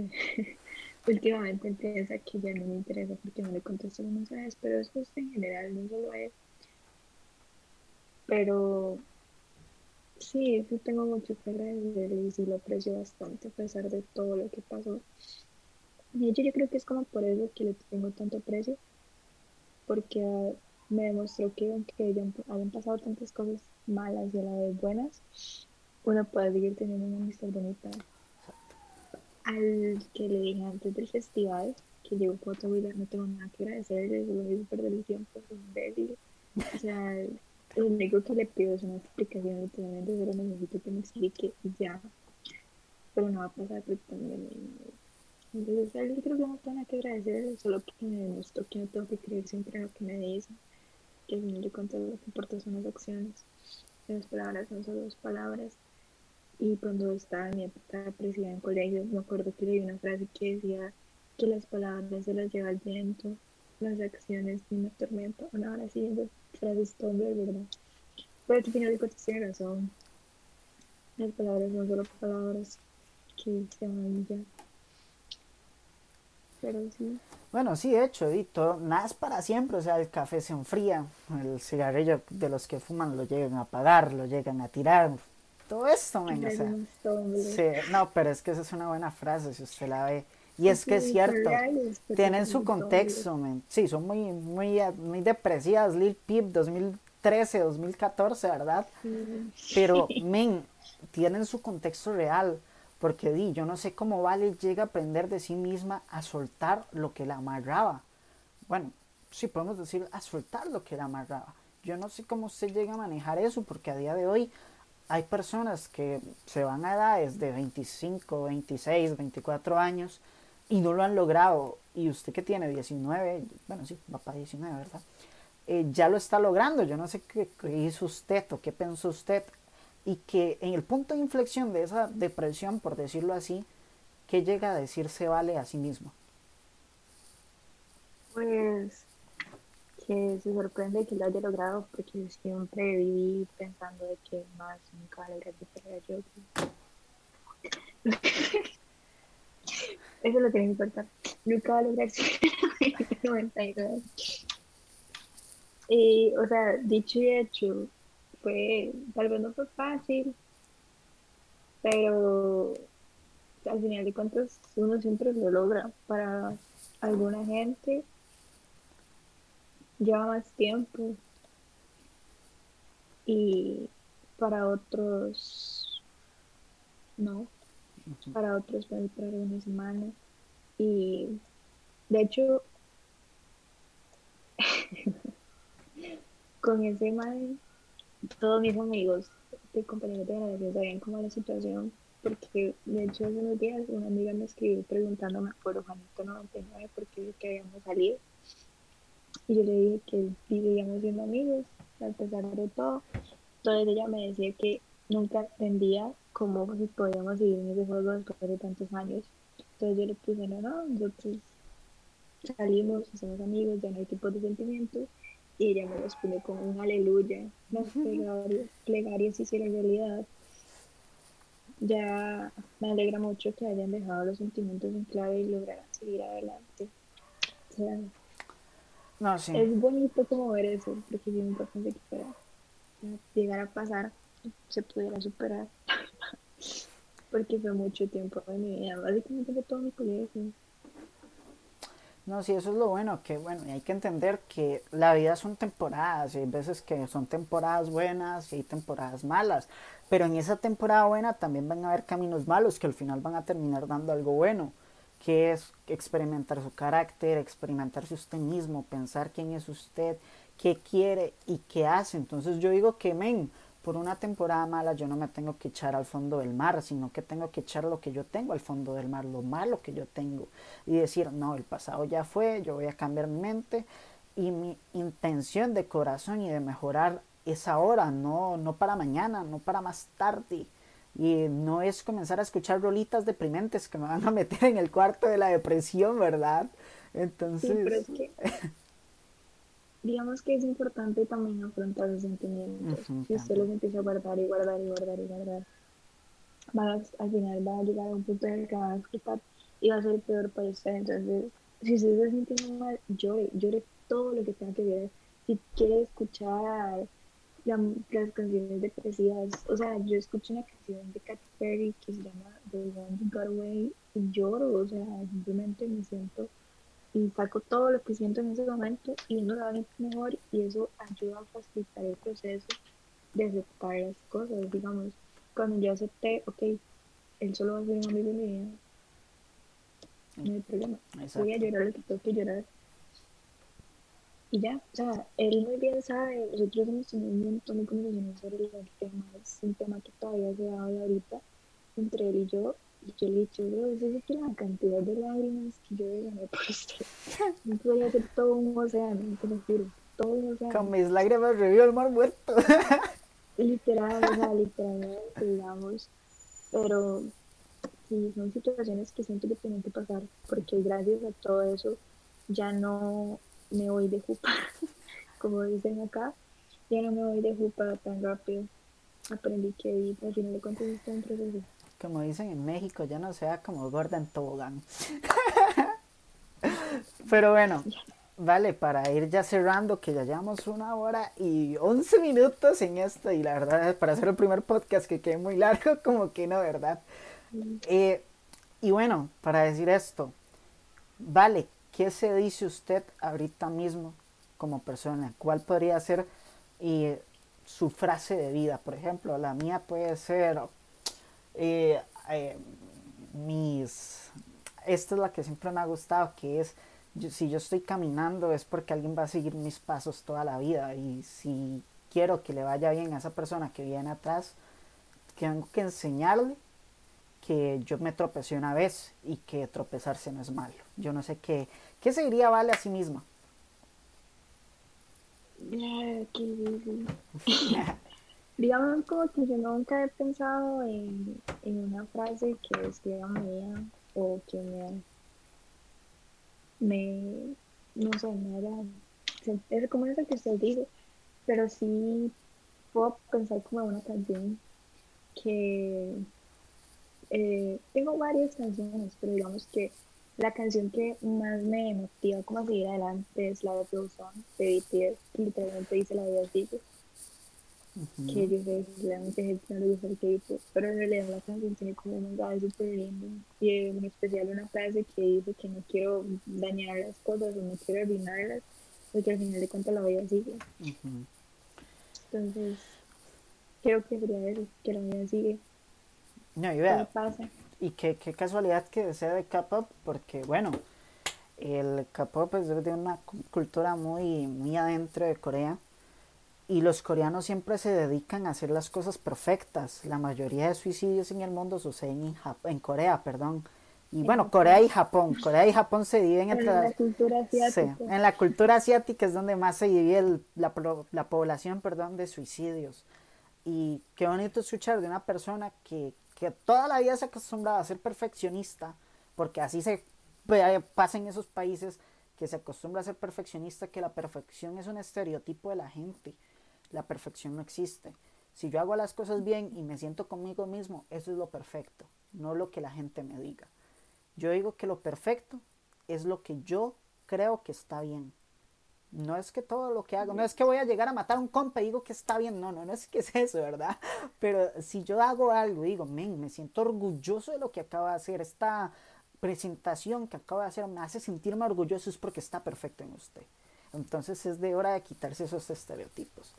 últimamente piensa que ya no me interesa porque no le contesto los mensajes, pero eso es en general, no solo es. Pero sí, sí tengo mucho que agradecerle y sí lo aprecio bastante a pesar de todo lo que pasó. De hecho, yo creo que es como por eso que le tengo tanto aprecio, porque me demostró que aunque hayan, hayan pasado tantas cosas malas y a la vez buenas, uno puede seguir teniendo una amistad bonita. Al que le dije antes del festival, que llegó foto y no tengo nada que agradecerle, solo hizo perder el tiempo, es un débil. O sea, lo único que le pido es una explicación, literalmente solo necesito que me explique ya. Pero no va a pasar porque también entonces, él creo que no tengo nada que agradecer, solo que me demostró que no tengo que creer siempre lo que me dicen, que al final de cuentas lo que importa son las acciones, las palabras son solo dos palabras. Y cuando estaba mi época de presidente en colegio, me acuerdo que leí una frase que decía que las palabras se las lleva el viento, las acciones ni una tormenta. Ahora sí, esas frases tontas, ¿verdad? Pero al final de cuentas tiene razón. Las palabras son solo palabras que se van ya. Bueno, sí, de hecho, y nada es para siempre, o sea, el café se enfría, el cigarrillo de los que fuman lo llegan a apagar, lo llegan a tirar, todo esto, o sea, no, pero es que esa es una buena frase, si usted la ve, y es que es cierto, tienen su contexto, sí, son muy, muy, muy depresivas, Lil Peep 2013, 2014, ¿verdad? Pero, men, tienen su contexto real, porque di, yo no sé cómo Vale llega a aprender de sí misma a soltar lo que la amarraba. Bueno, sí podemos decir a soltar lo que la amarraba. Yo no sé cómo usted llega a manejar eso, porque a día de hoy hay personas que se van a edades de 25, 26, 24 años y no lo han logrado. Y usted que tiene 19, bueno, sí, va para 19, ¿verdad? Eh, ya lo está logrando. Yo no sé qué, qué hizo usted o qué pensó usted y que en el punto de inflexión de esa depresión, por decirlo así, ¿qué llega a decirse vale a sí mismo? Pues que se sorprende que lo haya logrado porque siempre viví pensando de que más nunca va a yo. Eso lo tiene que importar. Nunca va a lograr Y, o sea, dicho y hecho, fue, tal vez no fue fácil, pero al final de cuentas uno siempre lo logra. Para alguna gente lleva más tiempo. Y para otros no, para otros puede esperar una semana. Y de hecho con ese mal todos mis amigos de compañeros de generación sabían cómo la situación, porque de hecho hace unos días una amiga me escribió preguntándome por Juanito 99 porque que habíamos salido. Y yo le dije que vivíamos siendo amigos, a pesar de todo. Entonces ella me decía que nunca entendía cómo si podíamos seguir en ese juego después de tantos años. Entonces yo le puse, no, no, nosotros salimos, somos amigos, ya no hay tipo de sentimientos y ella me respondió con un aleluya, las plegarias, se hicieron realidad. Ya me alegra mucho que hayan dejado los sentimientos en clave y lograran seguir adelante. Es bonito como ver eso, porque es importante que pueda llegar a pasar. se pudiera superar. Porque fue mucho tiempo de mi vida, básicamente fue todo mi colegio. No, sí, eso es lo bueno, que bueno, hay que entender que la vida son temporadas, y hay veces que son temporadas buenas y hay temporadas malas, pero en esa temporada buena también van a haber caminos malos que al final van a terminar dando algo bueno, que es experimentar su carácter, experimentarse usted mismo, pensar quién es usted, qué quiere y qué hace. Entonces yo digo que, men, por una temporada mala yo no me tengo que echar al fondo del mar, sino que tengo que echar lo que yo tengo al fondo del mar, lo malo que yo tengo. Y decir, no, el pasado ya fue, yo voy a cambiar mi mente. Y mi intención de corazón y de mejorar es ahora, no, no para mañana, no para más tarde. Y no es comenzar a escuchar rolitas deprimentes que me van a meter en el cuarto de la depresión, ¿verdad? Entonces... digamos que es importante también afrontar los sentimientos. si usted los empieza a guardar y guardar y guardar y guardar, al final va a llegar a un punto en el que va a explotar y va a ser peor para usted. Entonces, si usted se siente mal, llore, llore todo lo que tenga que ver. Si quiere escuchar las canciones depresivas, o sea, yo escucho una canción de Katy Perry que se llama The One You Got Away y lloro, o sea, simplemente me siento y saco todo lo que siento en ese momento y uno va a mejor y eso ayuda a facilitar el proceso de aceptar las cosas, digamos, cuando yo acepté, ok, él solo va a ser un amigo mío, no hay problema, voy a llorar lo que tengo que llorar y ya, o sea, él muy bien sabe, nosotros hemos tenido un montón de conversaciones sobre el tema, es un tema que todavía se habla ahorita entre él y yo, y yo le he dicho, bro, eso es que la cantidad de lágrimas que yo derramé por usted. No podía ser todo un océano, te lo juro. Todo un océano. Con mis lágrimas revió el mar muerto. Literal, o sea, literalmente, digamos. Pero sí, son situaciones que siento que tienen que pasar, porque gracias a todo eso ya no me voy de jupa, como dicen acá, ya no me voy de jupa tan rápido. Aprendí que al final de cuentas es un proceso como dicen en México, ya no sea como gorda en tobogán. Pero bueno, vale, para ir ya cerrando, que ya llevamos una hora y once minutos en esto, y la verdad, para hacer el primer podcast que quede muy largo, como que no, ¿verdad? Eh, y bueno, para decir esto, vale, ¿qué se dice usted ahorita mismo como persona? ¿Cuál podría ser eh, su frase de vida? Por ejemplo, la mía puede ser, eh, eh, mis, esta es la que siempre me ha gustado, que es, si yo estoy caminando es porque alguien va a seguir mis pasos toda la vida y si quiero que le vaya bien a esa persona que viene atrás, tengo que enseñarle que yo me tropecé una vez y que tropezarse no es malo. Yo no sé qué, qué se diría Vale a sí misma. Digamos como que yo nunca he pensado en, una frase que escriba mía o que me, me no sé, me haga, es como esa que usted dice, pero sí puedo pensar como en una canción que eh, tengo varias canciones, pero digamos que la canción que más me motiva como a seguir adelante es la de Blue de BTS, que literalmente dice la vida sigue que yo sé que realmente gente no le gusta el K-pop, pero en realidad la canción tiene como un mensaje súper lindo y en especial una frase que dice que no quiero dañar las cosas o no quiero arruinarlas, porque al final de cuentas la vida sigue. Entonces, creo que sería eso, que la vida sigue. No, y vea? Y qué, qué casualidad que sea de K-pop, porque bueno, el K-pop es de una cultura muy, muy adentro de Corea y los coreanos siempre se dedican a hacer las cosas perfectas. La mayoría de suicidios en el mundo suceden en, en Corea, perdón. Y bueno, Corea y Japón. Corea y Japón se dividen entre... En la cultura asiática. Sí, en la cultura asiática es donde más se divide la, la, población perdón, de suicidios. Y qué bonito escuchar de una persona que, que toda la vida se acostumbraba a ser perfeccionista, porque así se pasa en esos países que se acostumbra a ser perfeccionista, que la perfección es un estereotipo de la gente la perfección no existe. Si yo hago las cosas bien y me siento conmigo mismo, eso es lo perfecto, no lo que la gente me diga. Yo digo que lo perfecto es lo que yo creo que está bien. No es que todo lo que hago, no es que voy a llegar a matar a un compa y digo que está bien, no, no, no es que es eso, ¿verdad? Pero si yo hago algo, digo, men, me siento orgulloso de lo que acabo de hacer, esta presentación que acabo de hacer me hace sentirme orgulloso, es porque está perfecto en usted. Entonces es de hora de quitarse esos estereotipos.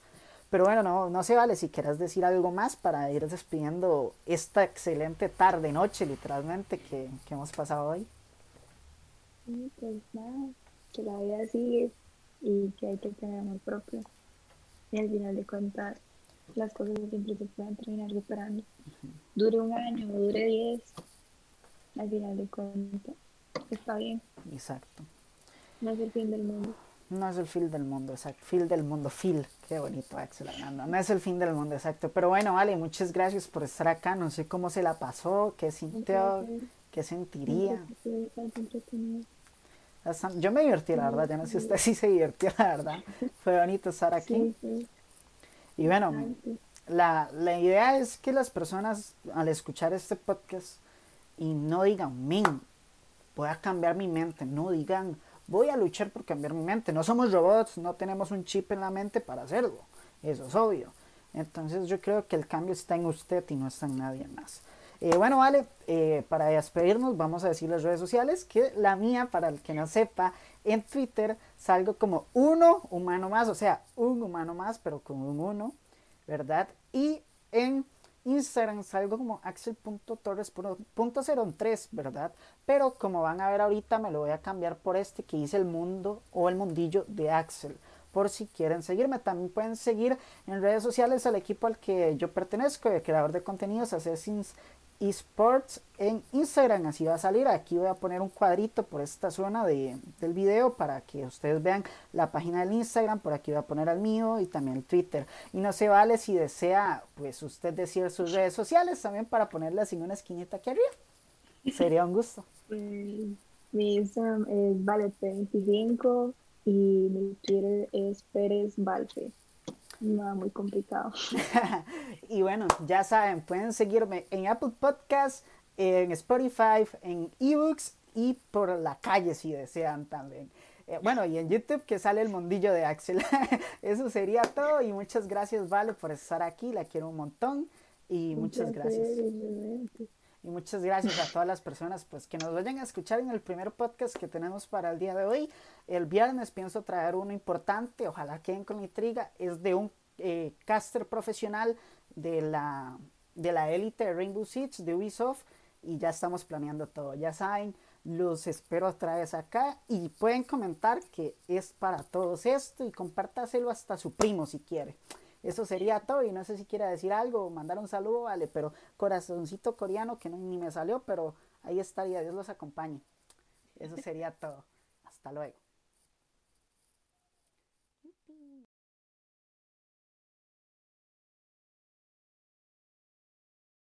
Pero bueno, no, no se vale si quieras decir algo más para ir despidiendo esta excelente tarde, noche, literalmente, que, que hemos pasado hoy. Sí, pues nada, que la vida sigue y que hay que tener amor propio. Y al final de cuentas, las cosas siempre se pueden terminar superando. Dure un año, dure diez, al final de cuentas, está bien. Exacto. No es el fin del mundo. No es el fin del mundo, exacto. Fin del mundo, Phil. Qué bonito, Axel hablando. No es el fin del mundo, exacto. Pero bueno, vale, muchas gracias por estar acá. No sé cómo se la pasó, qué sintió, qué sentiría. Yo me divertí, la verdad. Yo no sé si usted sí se divirtió, la verdad. Fue bonito estar aquí. Y bueno, la, la idea es que las personas al escuchar este podcast y no digan, min, voy a cambiar mi mente, no digan, voy a luchar por cambiar mi mente. No somos robots, no tenemos un chip en la mente para hacerlo. Eso es obvio. Entonces yo creo que el cambio está en usted y no está en nadie más. Eh, bueno, vale, eh, para despedirnos vamos a decir las redes sociales, que la mía, para el que no sepa, en Twitter salgo como uno humano más, o sea, un humano más, pero con un uno, ¿verdad? Y en Instagram salgo como axel.torres.03, ¿verdad? Pero como van a ver ahorita me lo voy a cambiar por este que dice el mundo o el mundillo de Axel. Por si quieren seguirme, también pueden seguir en redes sociales al equipo al que yo pertenezco, el creador de contenidos Assassins esports en Instagram. Así va a salir. Aquí voy a poner un cuadrito por esta zona de, del video para que ustedes vean la página del Instagram. Por aquí voy a poner el mío y también el Twitter. Y no se vale si desea, pues usted decir sus redes sociales también para ponerlas en una esquinita aquí arriba. Sería un gusto. mi Instagram es Valete25 y mi Twitter es Pérez Valfe. No, muy complicado. y bueno, ya saben, pueden seguirme en Apple Podcasts, en Spotify, en eBooks y por la calle si desean también. Eh, bueno, y en YouTube que sale el mundillo de Axel. Eso sería todo y muchas gracias, Vale, por estar aquí. La quiero un montón y muchas gracias. Y muchas gracias a todas las personas pues, que nos vayan a escuchar en el primer podcast que tenemos para el día de hoy. El viernes pienso traer uno importante, ojalá queden con intriga, es de un eh, caster profesional de la, de la élite Rainbow Six de Ubisoft y ya estamos planeando todo. Ya saben, los espero otra vez acá y pueden comentar que es para todos esto y compártaselo hasta su primo si quiere. Eso sería todo y no sé si quiere decir algo mandar un saludo, vale, pero corazoncito coreano que no, ni me salió, pero ahí estaría, Dios los acompañe. Eso sería todo. Hasta luego.